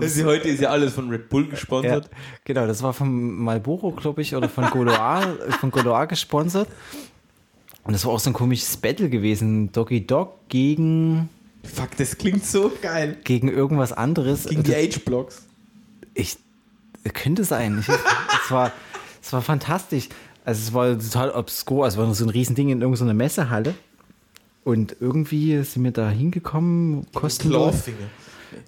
so heute ist ja alles von Red Bull ja, gesponsert. genau, das war von Marlboro, glaube ich, oder von Goloa, von Goloa gesponsert. Und das war auch so ein komisches Battle gewesen. Doggy Dog gegen, Fuck, das klingt so geil. gegen irgendwas anderes. Gegen die H-Blocks. Ich könnte sein. Ich, es, war, es war fantastisch. Also es war total obskur. Also es war so ein Riesending in irgendeiner Messehalle. Und irgendwie sind wir da hingekommen, kostenlos.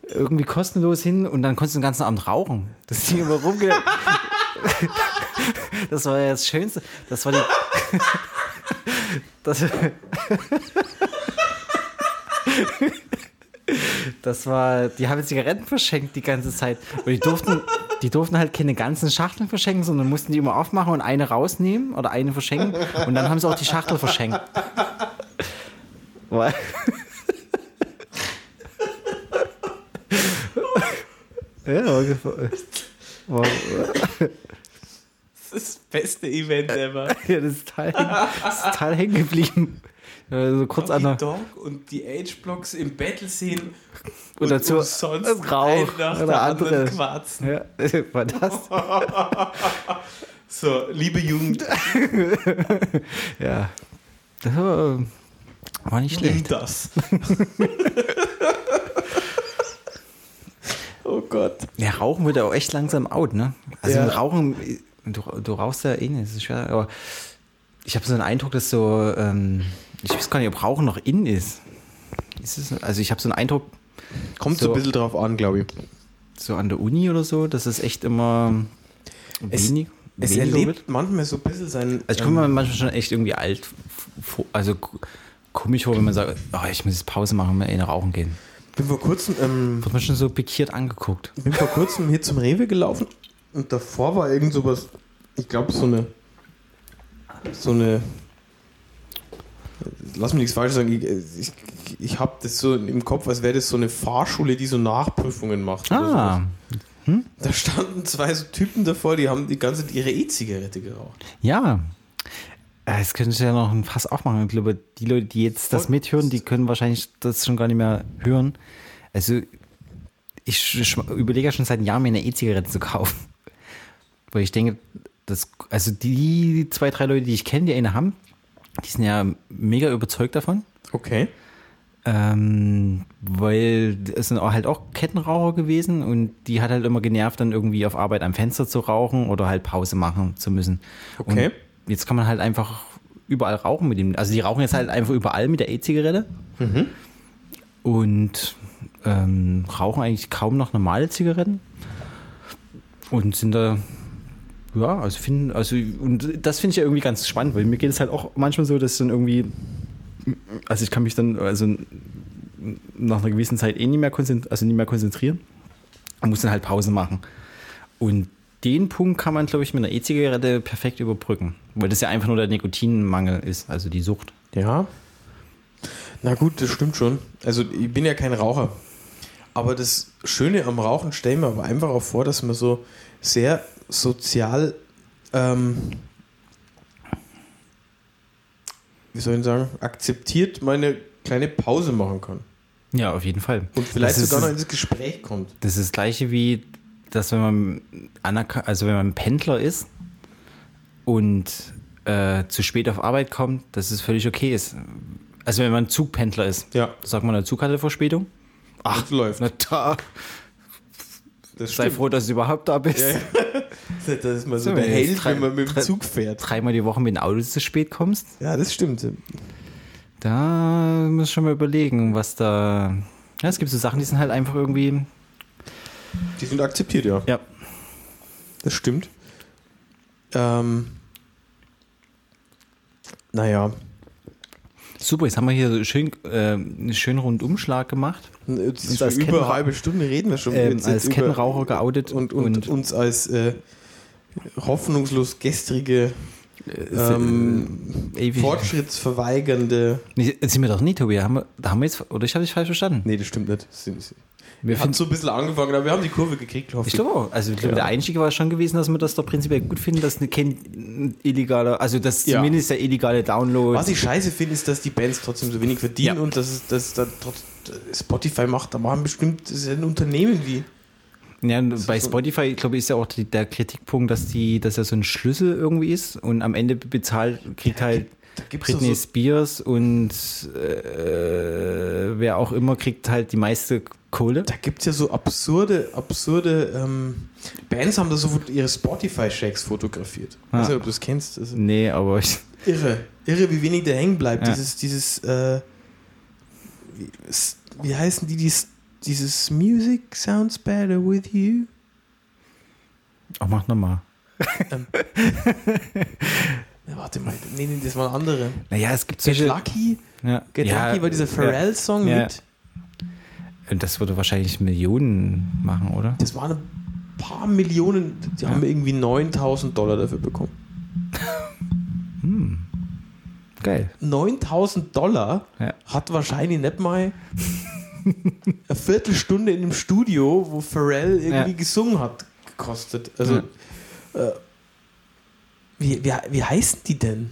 Irgendwie kostenlos hin und dann konntest du den ganzen Abend rauchen. Das Ding immer rumge... Das war ja das Schönste. Das war die... Das, das war, die haben Zigaretten verschenkt die ganze Zeit. Und die durften, die durften halt keine ganzen Schachteln verschenken, sondern mussten die immer aufmachen und eine rausnehmen oder eine verschenken. Und dann haben sie auch die Schachtel verschenkt. Weil- ja, war war, Das ist das beste Event ever. ja, das ist total, das ist total hängen geblieben. Ja, So kurz an die der, Dog und die Age-Blocks im Battle sehen und dazu sonst Rauch ein nach oder der andere. anderen quarzen. Ja, war das? So, liebe Jugend, Ja. Das war, war nicht nimm schlecht. das. oh Gott. Ja, Rauchen wird ja auch echt langsam out, ne? Also Ja. mit Rauchen, du, du rauchst ja eh nicht, das ist schwer, aber ich habe so den Eindruck, dass so, ähm, ich weiß gar nicht, ob Rauchen noch in ist. ist es, also ich habe so einen Eindruck, Kommt so So. ein bisschen drauf an, glaube ich. so an der Uni oder so, dass es echt immer Es- wenig, Es erlebt manchmal so ein bisschen sein. Also ich komme mir manchmal schon echt irgendwie alt, also komisch vor, wenn man sagt, oh, ich muss jetzt Pause machen mal eine rauchen gehen. bin vor kurzem, ähm, Wird man schon so pikiert angeguckt. bin vor kurzem hier zum Rewe gelaufen und davor war irgend sowas, ich glaube so eine, so eine, lass mich nichts falsch sagen, ich, ich, ich habe das so im Kopf, als wäre das so eine Fahrschule, die so Nachprüfungen macht. Ah, sowas. Da standen zwei so Typen davor, die haben die ganze Zeit ihre E-Zigarette geraucht. Ja. Äh, Es könnte ja noch ein Fass aufmachen. Ich glaube, die Leute, die jetzt das mithören, die können wahrscheinlich das schon gar nicht mehr hören. Also, ich überlege ja schon seit Jahren, mir eine E-Zigarette zu kaufen. Weil ich denke, das, also die zwei, drei Leute, die ich kenne, die eine haben, die sind ja mega überzeugt davon. Okay. Ähm, weil es sind auch halt auch Kettenraucher gewesen und die hat halt immer genervt, dann irgendwie auf Arbeit am Fenster zu rauchen oder halt Pause machen zu müssen. Okay. Und jetzt kann man halt einfach überall rauchen mit dem. Also die rauchen jetzt halt einfach überall mit der E-Zigarette und ähm, rauchen eigentlich kaum noch normale Zigaretten und sind da ja, also finden, also und das finde ich ja irgendwie ganz spannend, weil mir geht es halt auch manchmal so, dass dann irgendwie also ich kann mich dann also nach einer gewissen Zeit eh nicht mehr konzentrieren, also nicht mehr konzentrieren und muss dann halt Pause machen. Und den Punkt kann man, glaube ich, mit einer E-Zigarette perfekt überbrücken, weil das ja einfach nur der Nikotinmangel ist, also die Sucht. Ja. Na gut, das stimmt schon. Also ich bin ja kein Raucher. Aber das Schöne am Rauchen stellen wir aber einfach auch vor, dass man so sehr sozial, ähm, wie soll ich sagen, akzeptiert mal eine kleine Pause machen kann. Ja, auf jeden Fall. Und vielleicht das sogar noch ist, ins Gespräch kommt. das ist das gleiche wie, dass wenn man also wenn man Pendler ist und äh, zu spät auf Arbeit kommt, dass es völlig okay ist. Also wenn man Zugpendler ist, Ja. sagt man, der Zug hatte Verspätung. Ach, das läuft. Na da, Das sei stimmt. froh, dass du überhaupt da bist. Ja, ja. Das ist mal so So, Held, drei- wenn man mit dem drei- Zug fährt. Dreimal die Woche mit dem Auto zu spät kommst, Ja, das stimmt. da muss schon mal überlegen, was da. Ja, es gibt so Sachen, die sind halt einfach irgendwie. Die sind akzeptiert, ja. Ja. Das stimmt. Ähm, naja, Super, jetzt haben wir hier so schön, äh, einen schönen Rundumschlag gemacht. jetzt Uns schon als über eine halbe Stunde reden wir schon. Ähm, als Kettenraucher geoutet und, und, und- uns als äh, hoffnungslos gestrige, ähm, ewig- fortschrittsverweigernde. Nee, sind wir doch nicht, Tobi. Haben wir, da haben wir jetzt, oder ich habe dich falsch verstanden. Nee, das stimmt nicht. Das Wir haben so ein bisschen angefangen, aber wir haben die Kurve gekriegt, hoffe Ich glaube auch. Also ich glaube, Ja. der Einstieg war schon gewesen, dass wir das doch prinzipiell gut finden, dass eine kein illegaler, also dass Ja. zumindest der illegale Download. Was ich scheiße finde, ist, dass die Bands trotzdem so wenig verdienen Ja. und dass es dass da trotz Spotify macht, da machen bestimmt, das ist ein Unternehmen wie. Ja, bei so- Spotify, ich glaube, ist ja auch die, der Kritikpunkt, dass die, dass ja so ein Schlüssel irgendwie ist und am Ende bezahlt, kriegt halt Da gibt's Britney so- Spears und äh, wer auch immer kriegt halt die meiste Kohle. Da gibt es ja so absurde, absurde ähm, Bands haben da so ihre Spotify-Shakes fotografiert. Ich weiß Ah. nicht, ob du das kennst. Ist Nee, aber ich, irre. Irre, wie wenig der hängen bleibt. Ja. Dieses, dieses, äh, wie, wie heißen die, dies, dieses Music sounds better with you? oh, mach nochmal. Ja, warte mal, nee, nee, das waren andere. Naja, es gibt Get solche. Lucky? Ja, Get ja, Lucky war dieser Pharrell-Song Ja. mit. Und das würde wahrscheinlich Millionen machen, oder? Das war eine paar Millionen, die haben irgendwie 9000 Dollar dafür bekommen. Geil. 9000 Dollar hat wahrscheinlich nicht mal eine Viertelstunde in einem Studio, wo Pharrell irgendwie Ja. gesungen hat, gekostet. Also, äh, wie, wie, wie heißen die denn?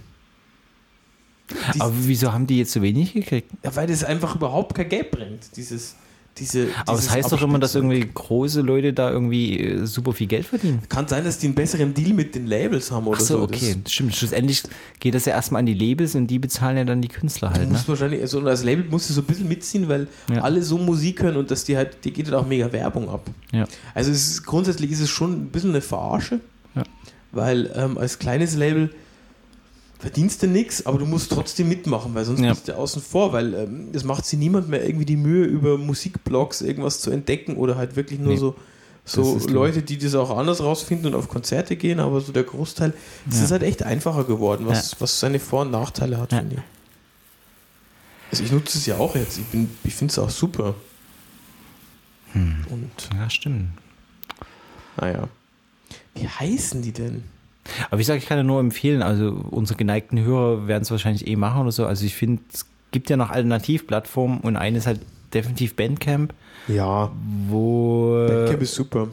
Die- Aber wieso haben die jetzt so wenig gekriegt? Ja, weil das einfach überhaupt kein Geld bringt, dieses, diese. Aber es dieses heißt doch immer, dass irgendwie große Leute da irgendwie äh, super viel Geld verdienen. Kann sein, dass die einen besseren Deal mit den Labels haben oder Ach so, so. okay. Stimmt. Schlussendlich geht das ja erstmal an die Labels und die bezahlen ja dann die Künstler Das, du halt. Ne? musst wahrscheinlich, also und als Label musst du so ein bisschen mitziehen, weil Ja. alle so Musik hören und dass die halt, die geht halt auch mega Werbung ab. Ja. Also ist, grundsätzlich ist es schon ein bisschen eine Verarsche, Ja. weil ähm, als kleines Label verdienst du nichts, aber du musst trotzdem mitmachen, weil sonst Ja. bist du außen vor, weil ähm, es macht sich niemand mehr irgendwie die Mühe, über Musikblogs irgendwas zu entdecken oder halt wirklich nur Nee. so, so. Leute, die das auch anders rausfinden und auf Konzerte gehen, aber so der Großteil, es Ja. ist halt echt einfacher geworden, was, was seine Vor- und Nachteile hat, Ja. finde ich. Also ich nutze es ja auch jetzt, ich, bin- ich finde es auch super. Hm. Und Ja, stimmt. naja. Wie heißen die denn? Aber ich sage, ich kann ja nur empfehlen, also unsere geneigten Hörer werden es wahrscheinlich eh machen oder so. Also ich finde, es gibt ja noch Alternativplattformen und eine ist halt definitiv Bandcamp, Ja, wo, Bandcamp ist super.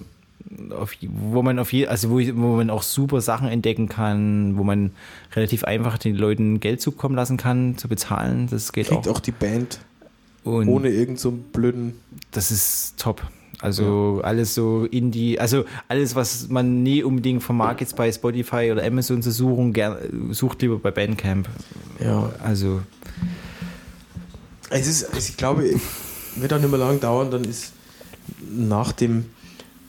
auf, wo man auf je, also wo, wo man auch super Sachen entdecken kann, wo man relativ einfach den Leuten Geld zukommen lassen kann, zu bezahlen. Das geht Kriegt auch. auch die Band Und ohne irgendeinen so blöden. das ist top. Also alles so Indie, also alles, was man nie unbedingt vermag jetzt bei Spotify oder Amazon zu suchen, gern, sucht lieber bei Bandcamp. Ja. Also Es ist, ich glaube, wird auch nicht mehr lang dauern, dann ist nach dem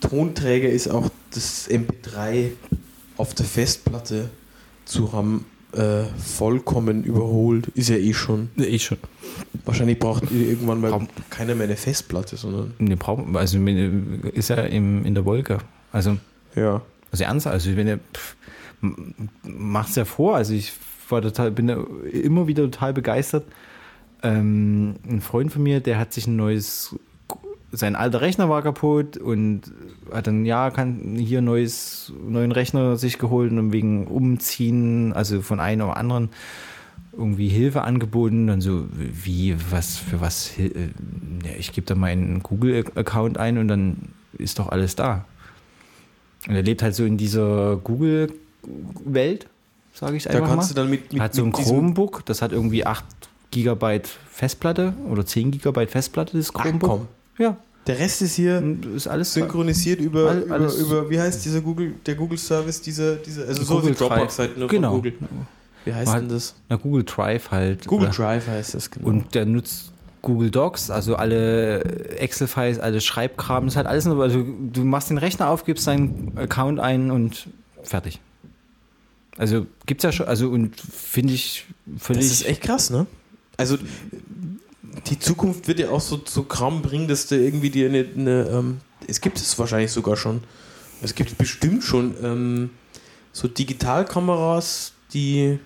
Tonträger ist auch das MP3 auf der Festplatte zu haben äh, vollkommen überholt. Ist ja eh schon. ich schon. Wahrscheinlich braucht irgendwann mal Kaum. keiner mehr eine Festplatte, sondern Ne, braucht, also ist ja im, in der Wolke. Also, ja. also ernst, also wenn ihr pff, m- macht's ja vor. Also ich war total, bin immer wieder total begeistert. Ähm, ein Freund von mir, der hat sich ein neues, sein alter Rechner war kaputt und hat dann, ja, kann hier neues, neuen Rechner sich geholt und wegen Umziehen, also von einem oder anderen irgendwie Hilfe angeboten. Dann so, wie, was, für was, äh, ja, ich gebe da meinen Google-Account ein und dann ist doch alles da. Und er lebt halt so in dieser Google-Welt, sage ich Da einfach kannst mal. du dann mit, mit, hat so ein Chromebook, das hat irgendwie 8 GB Festplatte oder 10 GB Festplatte, das Ach, Chromebook. komm. Ja, Der Rest ist hier ist alles synchronisiert über, All- über, alles- über, wie heißt dieser Google, der Google-Service, dieser, dieser, also so Google wie Dropbox Drive. halt nur Genau. von Google. Wie heißt Halt- denn das? Na, Google Drive halt. Google Oder- Drive heißt das, genau. Und der nutzt Google Docs, also alle Excel-Files, alle Schreibkram, das ist halt alles nur, also du machst den Rechner auf, gibst deinen Account ein und fertig. Also gibt's ja schon, also und finde ich völlig. Das ist echt krass, ne? Also die Zukunft wird ja auch so, so Kram bringen, dass du irgendwie dir eine, eine ähm, es gibt es wahrscheinlich sogar schon, es gibt bestimmt schon ähm, so Digitalkameras, die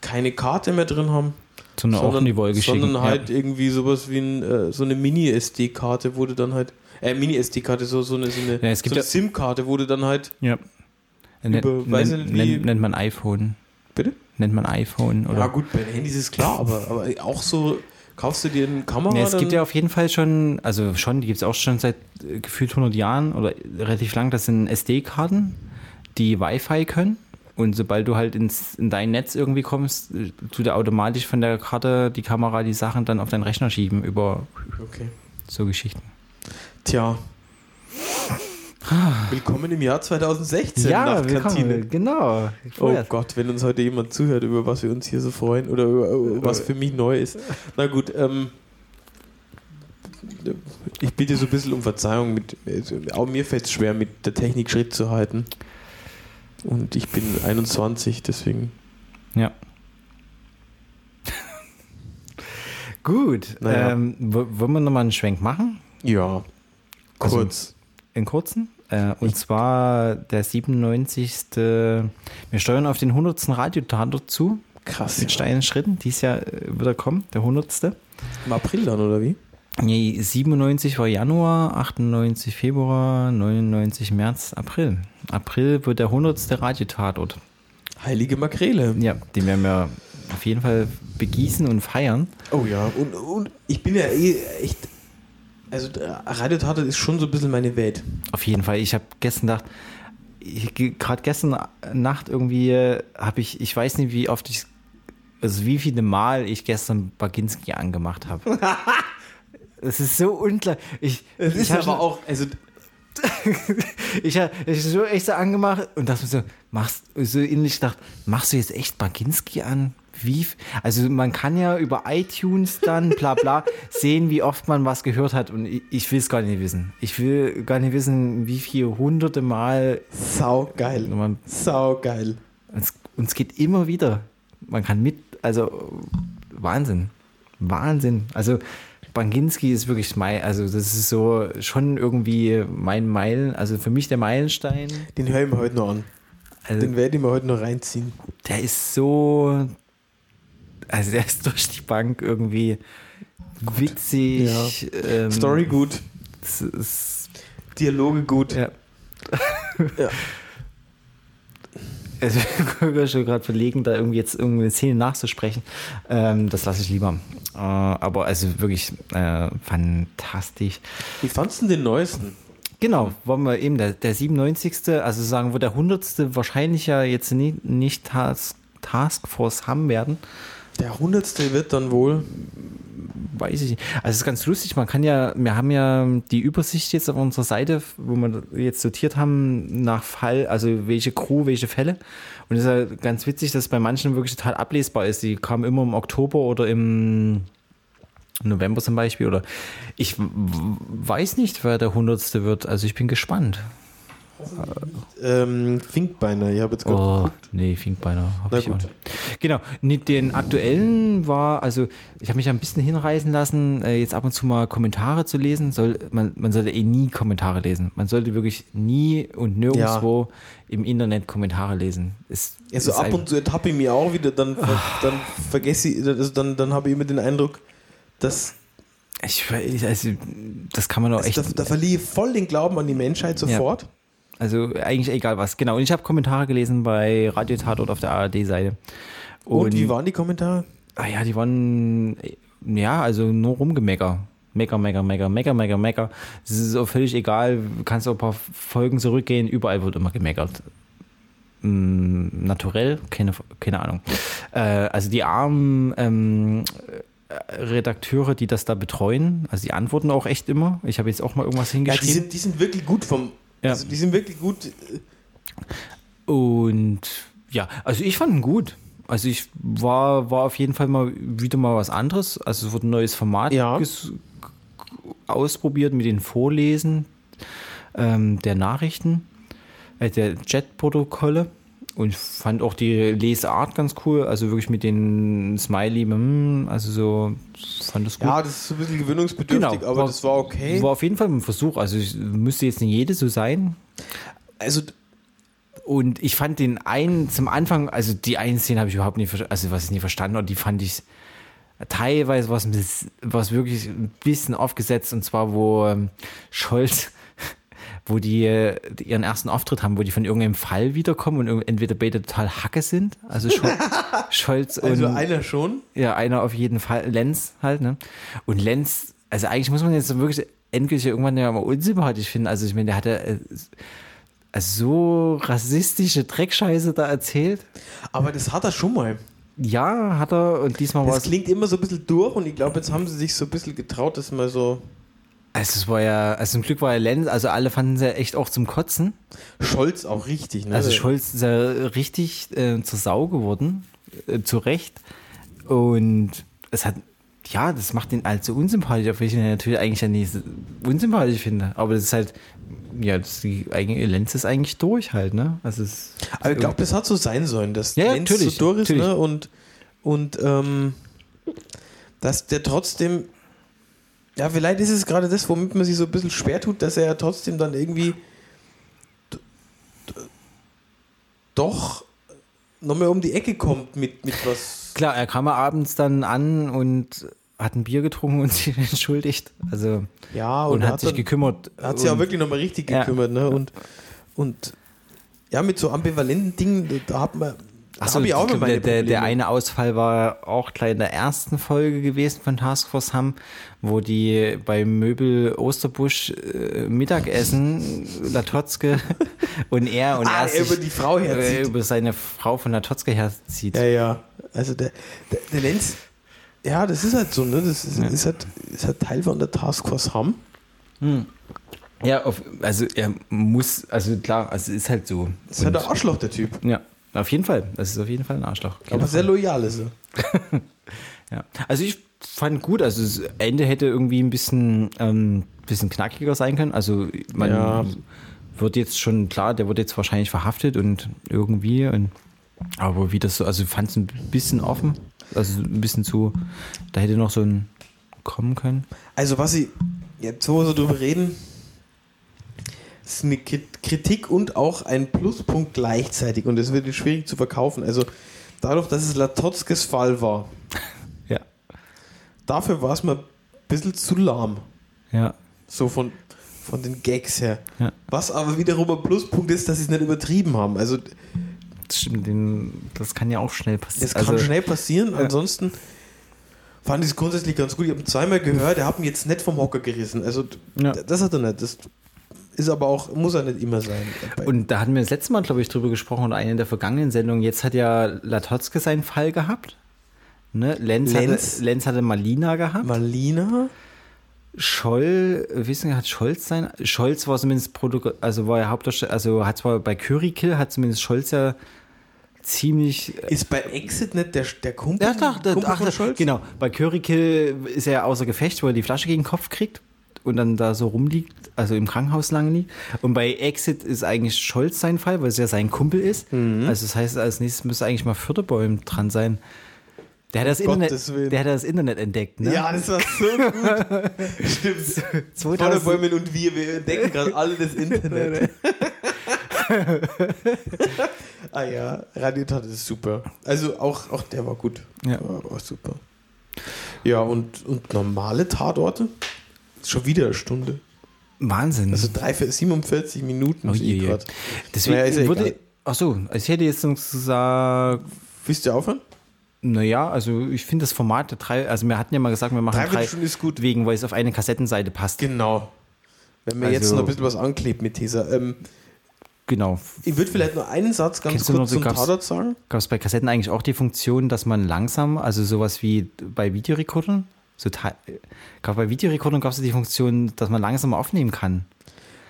keine Karte mehr drin haben, sondern, die Wolke schicken. sondern halt irgendwie sowas wie ein, äh, so eine Mini-SD-Karte, du dann halt, äh, Mini-SD-Karte, so, so eine, so eine, Ja, es gibt so eine ja- SIM-Karte, du dann halt, ja. ja. Nennt, über- nennt, nennt, nennt man iPhone. bitte? Nennt man iPhone oder. Ja gut, bei den Handys ist klar, aber, aber auch so, kaufst du dir eine Kamera? Ja, es gibt ja auf jeden Fall schon, also schon, die gibt es auch schon seit äh, gefühlt 100 Jahren oder relativ lang. Das sind SD-Karten, die Wi-Fi können. Und sobald du halt ins, in dein Netz irgendwie kommst, äh, tut er automatisch von der Karte die Kamera die Sachen dann auf deinen Rechner schieben über Okay. so Geschichten. Tja. Willkommen im Jahr 2016 nach Kantine. genau. Oh Gott, wenn uns heute jemand zuhört, über was wir uns hier so freuen oder über, über was für mich neu ist. Na gut, ähm, ich bitte so ein bisschen um Verzeihung. Mit, also, auch mir fällt es schwer, mit der Technik Schritt zu halten. Und ich bin 21, deswegen. Ja. Gut. Naja. Ähm, wo- wollen wir nochmal einen Schwenk machen? Ja, Also- kurz. In kurzen. Äh, und zwar der 97. Wir steuern auf den 100. Radiotatort zu. Krass. Mit steilen Schritten. Dies Jahr äh, wird er kommen, der 100. Im April dann, oder wie? Nee, 97 war Januar, 98 Februar, 99 März, April. April wird der 100. Radiotatort. Heilige Makrele. Ja, den werden wir auf jeden Fall begießen und feiern. Oh ja, und, und ich bin ja eh echt. Also, Radio Tatort ist schon so ein bisschen meine Welt. Auf jeden Fall. Ich habe gestern gedacht, gerade gestern Nacht irgendwie äh, habe ich, ich weiß nicht, wie oft ich, also wie viele Mal ich gestern Baginski angemacht habe. Es ist so unklar. Ich, Es ist aber auch, also ich habe ich so echt so angemacht und dachte mir so, machst so innerlich gedacht, machst du jetzt echt Baginski an? Wie? Also man kann ja über iTunes dann bla bla sehen, wie oft man was gehört hat und ich, ich will es gar nicht wissen. Ich will gar nicht wissen, wie viele hunderte Mal sau geil. man, Sau geil. es, und es geht immer wieder. Man kann mit, also Wahnsinn. Wahnsinn. Also Baginski ist wirklich mein, also das ist so schon irgendwie mein Meilen, also für mich der Meilenstein. Den höre ich mir heute noch an. Also Den werde ich mir heute noch reinziehen. der ist so, also der ist durch die Bank irgendwie witzig. Ähm, Story gut, es ist, Dialoge gut. ja. Ja. Also ich bin schon gerade verlegen, da irgendwie jetzt irgendeine Szene nachzusprechen. Ähm, das lasse ich lieber. Äh, aber also wirklich äh, fantastisch. Wie fandst du den neuesten? Genau, wollen wir eben der, der 97. Also sagen wir der 100. wahrscheinlich ja jetzt nie, nicht Task, Taskforce haben werden. Der hundertste wird dann wohl. Weiß ich nicht. Also es ist ganz lustig, man kann ja, wir haben ja die Übersicht jetzt auf unserer Seite, wo wir jetzt sortiert haben nach Fall, also welche Crew, welche Fälle. Und es ist ja ganz witzig, dass es bei manchen wirklich total ablesbar ist. Die kamen immer im Oktober oder im November zum Beispiel. Oder ich weiß nicht, wer der Hundertste wird. Also ich bin gespannt. Ähm, Finkbeiner, ich habe jetzt gerade. Oh, nee, Finkbeiner. hab Na ich auch gut. nicht. Genau, den aktuellen war, also ich habe mich ein bisschen hinreißen lassen, äh, jetzt ab und zu mal Kommentare zu lesen. Soll, man, man sollte eh nie Kommentare lesen. Man sollte wirklich nie und nirgendwo im Internet Kommentare lesen. Es, Also ist ab und zu ertappe ich mich auch wieder, dann, ver dann vergesse ich, also dann, dann habe ich immer den Eindruck, dass ich, also, das kann man doch also echt. da, da verliere ich voll den Glauben an die Menschheit sofort. Also eigentlich egal was. Genau. Und ich habe Kommentare gelesen bei Radio Tatort auf der ARD-Seite. Und, wie waren die Kommentare? Ah ja, die waren, ja, also nur rumgemecker. Mecker, mecker, mecker, mecker, mecker, mecker. Es ist auch völlig egal. Du kannst auch ein paar Folgen zurückgehen. Überall wird immer gemeckert. Mm, naturell? Keine, keine Ahnung. Äh, also die armen ähm, äh, Redakteure, die das da betreuen, also die antworten auch echt immer. Ich habe jetzt auch mal irgendwas Ja, die hingeschrieben. sind, die sind wirklich gut vom. Ja. Also die sind wirklich gut. Und ja, also ich fand ihn gut. Also ich war, war auf jeden Fall mal wieder mal was anderes. Also es wurde ein neues Format Ja. ausprobiert mit den Vorlesen ähm, der Nachrichten, äh, der Chat-Protokolle. Und fand auch die Lesart ganz cool. Also wirklich mit den Smiley, mm, also so fand das gut. Ja, das ist so ein bisschen gewöhnungsbedürftig, aber das war okay. War auf jeden Fall ein Versuch. Also müsste jetzt nicht jede so sein. also Und ich fand den einen zum Anfang, also die einen Szene habe ich überhaupt nicht, ver- also was ich nicht verstanden und die fand ich teilweise was, was wirklich ein bisschen aufgesetzt und zwar wo ähm, Scholz, wo die, ihren ersten Auftritt haben, wo die von irgendeinem Fall wiederkommen und entweder beide total Hacke sind, also Schol Scholz und also einer schon. ja, einer auf jeden Fall. Lenz halt, ne? Und Lenz, also eigentlich muss man jetzt so wirklich endgültig irgendwann ja mal unsympathisch finden. Also ich meine, der hatte äh, so rassistische Dreckscheiße da erzählt. Aber das hat er schon mal. Ja, hat er und diesmal war Das es. klingt immer so ein bisschen durch und ich glaube, jetzt haben sie sich so ein bisschen getraut, dass mal so. Also es war ja, also zum Glück war ja Lenz, also alle fanden sie ja echt auch zum Kotzen. Scholz auch richtig, ne? Also Scholz ist ja richtig äh, zur Sau geworden, äh, zu Recht. Und es hat, ja, das macht ihn allzu unsympathisch, obwohl ich ihn natürlich eigentlich ja nicht unsympathisch finde. Aber das ist halt, ja, das die, eigentlich, Lenz ist eigentlich durch halt, ne? Also es, Aber ich glaube, das hat so sein sollen, dass Ja, Lenz natürlich, so durch ist, natürlich. ne? Und, und ähm, dass der trotzdem. Ja, vielleicht ist es gerade das, womit man sich so ein bisschen schwer tut, dass er ja trotzdem dann irgendwie doch nochmal um die Ecke kommt mit, mit was. Klar, er kam ja abends dann an und hat ein Bier getrunken und sich entschuldigt. Also Ja, und, er hat sich dann- gekümmert. Hat sich auch und- wirklich nochmal richtig Ja. gekümmert, ne? Und, und ja, mit so ambivalenten Dingen, da hat man. Achso, ich auch der, der, der eine Ausfall war auch gleich in der ersten Folge gewesen von Taskforce Hamm, wo die beim Möbel Osterbusch äh, Mittagessen, Latotzke und er und Ah, er sich, über die Frau herzieht. äh, über seine Frau von Latotzke herzieht. Ja, ja. Also der, der, der Lenz, ja, das ist halt so, ne? Das ist, ist, halt, ist halt Teil von der Taskforce Hamm. Ja, auf, also er muss, also klar, also ist halt so. Das ist halt der Arschloch, der Typ. ja, auf jeden Fall. Das ist auf jeden Fall ein Arschloch. Aber sehr loyal ist er. Ja. Also ich fand gut, also das Ende hätte irgendwie ein bisschen, ähm, bisschen knackiger sein können. Also man Ja. wird jetzt schon, klar, der wird jetzt wahrscheinlich verhaftet und irgendwie, und, aber wie das so, also fand es ein bisschen offen, also ein bisschen zu, da hätte noch so ein kommen können. Also was ich jetzt wo wir so drüber reden, ist eine Kritik und auch ein Pluspunkt gleichzeitig und das wird schwierig zu verkaufen. Also dadurch, dass es Latotskes Fall war, Ja. dafür war es mir ein bisschen zu lahm. Ja. So von, von den Gags her. Ja. Was aber wiederum ein Pluspunkt ist, dass sie es nicht übertrieben haben. Also Das stimmt, den, das kann ja auch schnell passieren. das kann schnell passieren. Ansonsten fand ich es grundsätzlich ganz gut. Ich habe ihn zweimal gehört, er hat mich jetzt nicht vom Hocker gerissen. Also Ja. das hat er nicht. Das ist aber auch, muss er nicht immer sein. Und da hatten wir das letzte Mal, glaube ich, drüber gesprochen oder eine der vergangenen Sendungen. Jetzt hat ja Latotzke seinen Fall gehabt. Ne? Lenz, Lenz. Hatte, Lenz hatte Malina gehabt. Malina? Scholl, wissen hat Scholz sein? Scholz war zumindest Produ also war ja Hauptdarsteller, also hat zwar bei Curry Kill hat zumindest Scholz ja ziemlich. Ist bei Exit nicht der, der Kumpel, Ja, doch, der, Kumpel ach, von Scholz? genau. Bei Curry Kill ist er außer Gefecht, wo er die Flasche gegen den Kopf kriegt und dann da so rumliegt, also im Krankenhaus lange liegt. Und bei Exit ist eigentlich Scholz sein Fall, weil es ja sein Kumpel ist. Mhm. Also das heißt, als nächstes müsste eigentlich mal Förderbäum dran sein. Der hat, das Um Internet, Willen. der hat das Internet entdeckt, ne? Ja, das war so gut. Stimmt. 2000 Vorderbäumen und wir, wir entdecken gerade alle das Internet. ah ja, Radiotat ist super. Also auch, auch der war gut. Ja. War, war super. Ja, und, und normale Tatorte? Schon wieder eine Stunde. Wahnsinn. Also drei, vier- 47 Minuten Oh je, je. grad. Deswegen Naja, ist würde. Ach so, ich hätte jetzt noch gesagt, Willst du aufhören? naja, also ich finde das Format der drei, also wir hatten ja mal gesagt, wir machen Dreiviertel drei, Stunde ist gut. wegen, weil es auf eine Kassettenseite passt. Genau. Wenn man jetzt Also- noch ein bisschen was anklebt mit dieser. Ähm, Genau. ich würde vielleicht nur einen Satz ganz kurz noch, zum Tatort sagen. Gab es bei Kassetten eigentlich auch die Funktion, dass man langsam, also sowas wie bei Videorekordern, so gab bei Videorekordern gab es die Funktion, dass man langsam aufnehmen kann,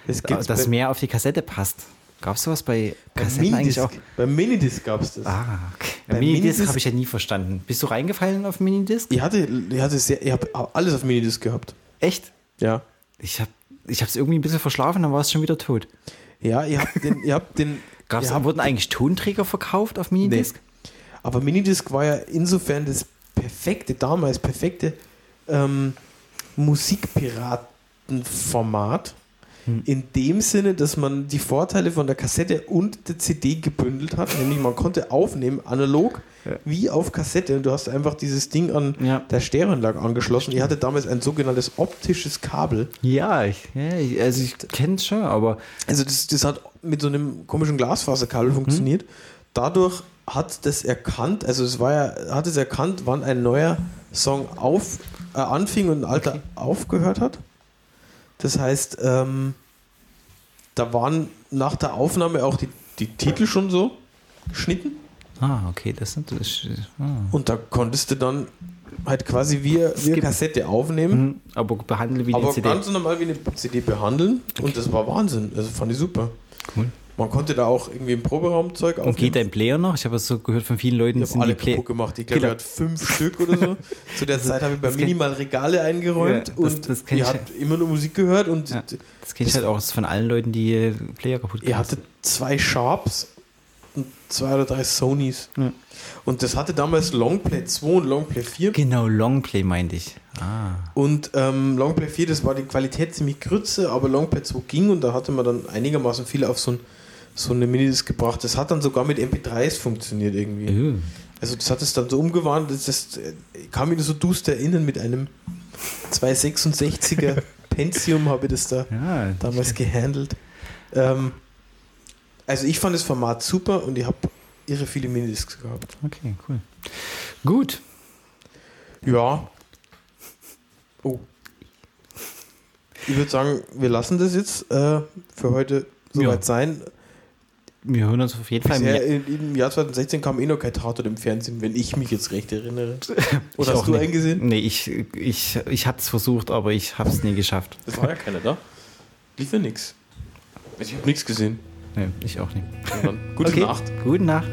gibt's dass bei, mehr auf die Kassette passt. Gab es sowas bei bei Kassetten eigentlich Minidisc. auch? Beim Minidisc gab es das. Ah, okay. Bei Minidisc habe ich ja nie verstanden. Bist du reingefallen auf Minidisc? Ich hatte, ich hatte sehr, ich habe alles auf Minidisc gehabt. Echt? Ja. Ich habe ich es irgendwie ein bisschen verschlafen, dann war es schon wieder tot. Ja, ihr habt den, ihr habt den. Gab's, ihr habt, wurden eigentlich Tonträger verkauft auf Minidisc? aber Minidisc war ja insofern das perfekte, damals perfekte ähm, Musikpiratenformat. Hm. In dem Sinne, dass man die Vorteile von der Kassette und der CD gebündelt hat. Nämlich man konnte aufnehmen, analog Ja. wie auf Kassette. Und du hast einfach dieses Ding an Ja. der Stereoanlage angeschlossen. Ich hatte damals ein sogenanntes optisches Kabel. Ja, ich, ja ich, also ich kenne es schon, aber Also das, das hat mit so einem komischen Glasfaserkabel funktioniert. Dadurch hat das erkannt, also es war ja, hat es erkannt, wann ein neuer Song auf, äh, anfing und ein alter aufgehört hat. Das heißt, ähm, da waren nach der Aufnahme auch die, die Titel schon so geschnitten ah, okay, das sind das, ah. und da konntest du dann halt quasi wie, wie eine Kassette aufnehmen, Hm, aber behandle wie aber die CD. ganz normal wie eine CD behandeln und das war Wahnsinn. Also fand ich super. Cool. Man konnte da auch irgendwie im Proberaum Zeug Und geht dein Player noch? Ich habe es so gehört von vielen Leuten, Ich sind habe alle die kaputt gemacht. Ich glaube, Genau. er hat fünf Stück oder so. Zu der Zeit habe ich bei Minimal Regale eingeräumt Ja, das- und das ihr habt immer nur Musik gehört und Ja. Das kenne ich halt auch von allen Leuten, die Player kaputt ihr hattet zwei Sharps und zwei oder drei Sonys. Ja. Und das hatte damals Longplay 2 und Longplay 4. Genau, Longplay meinte ich. Ah. Und ähm, Longplay 4, das war die Qualität ziemlich grütze, aber Longplay 2 ging und da hatte man dann einigermaßen viel auf so ein so eine Minidisc gebracht. Das hat dann sogar mit MP3s funktioniert irgendwie. Uh. Also das hat es dann so umgewandelt, das, das äh, ich kann mich so duster erinnern mit einem 266er Pentium habe ich das da Ja, damals gehandelt. Ähm, also ich fand das Format super und ich habe irre viele Minidiscs gehabt. okay, cool. Gut. Ja. Oh. Ich würde sagen, wir lassen das jetzt äh, für heute soweit Ja. sein. Wir hören uns auf jeden Fall mehr. im Jahr 2016 kam eh noch kein Tatort im Fernsehen, wenn ich mich jetzt recht erinnere. Oder hast du nicht. einen gesehen? Nee, ich, ich, ich hatte es versucht, aber ich habe es nie geschafft. Das war ja keiner da. Lief ja nix. Also ich habe nichts gesehen. Nee, ich auch nicht. Gute Okay. Nacht. Gute Nacht.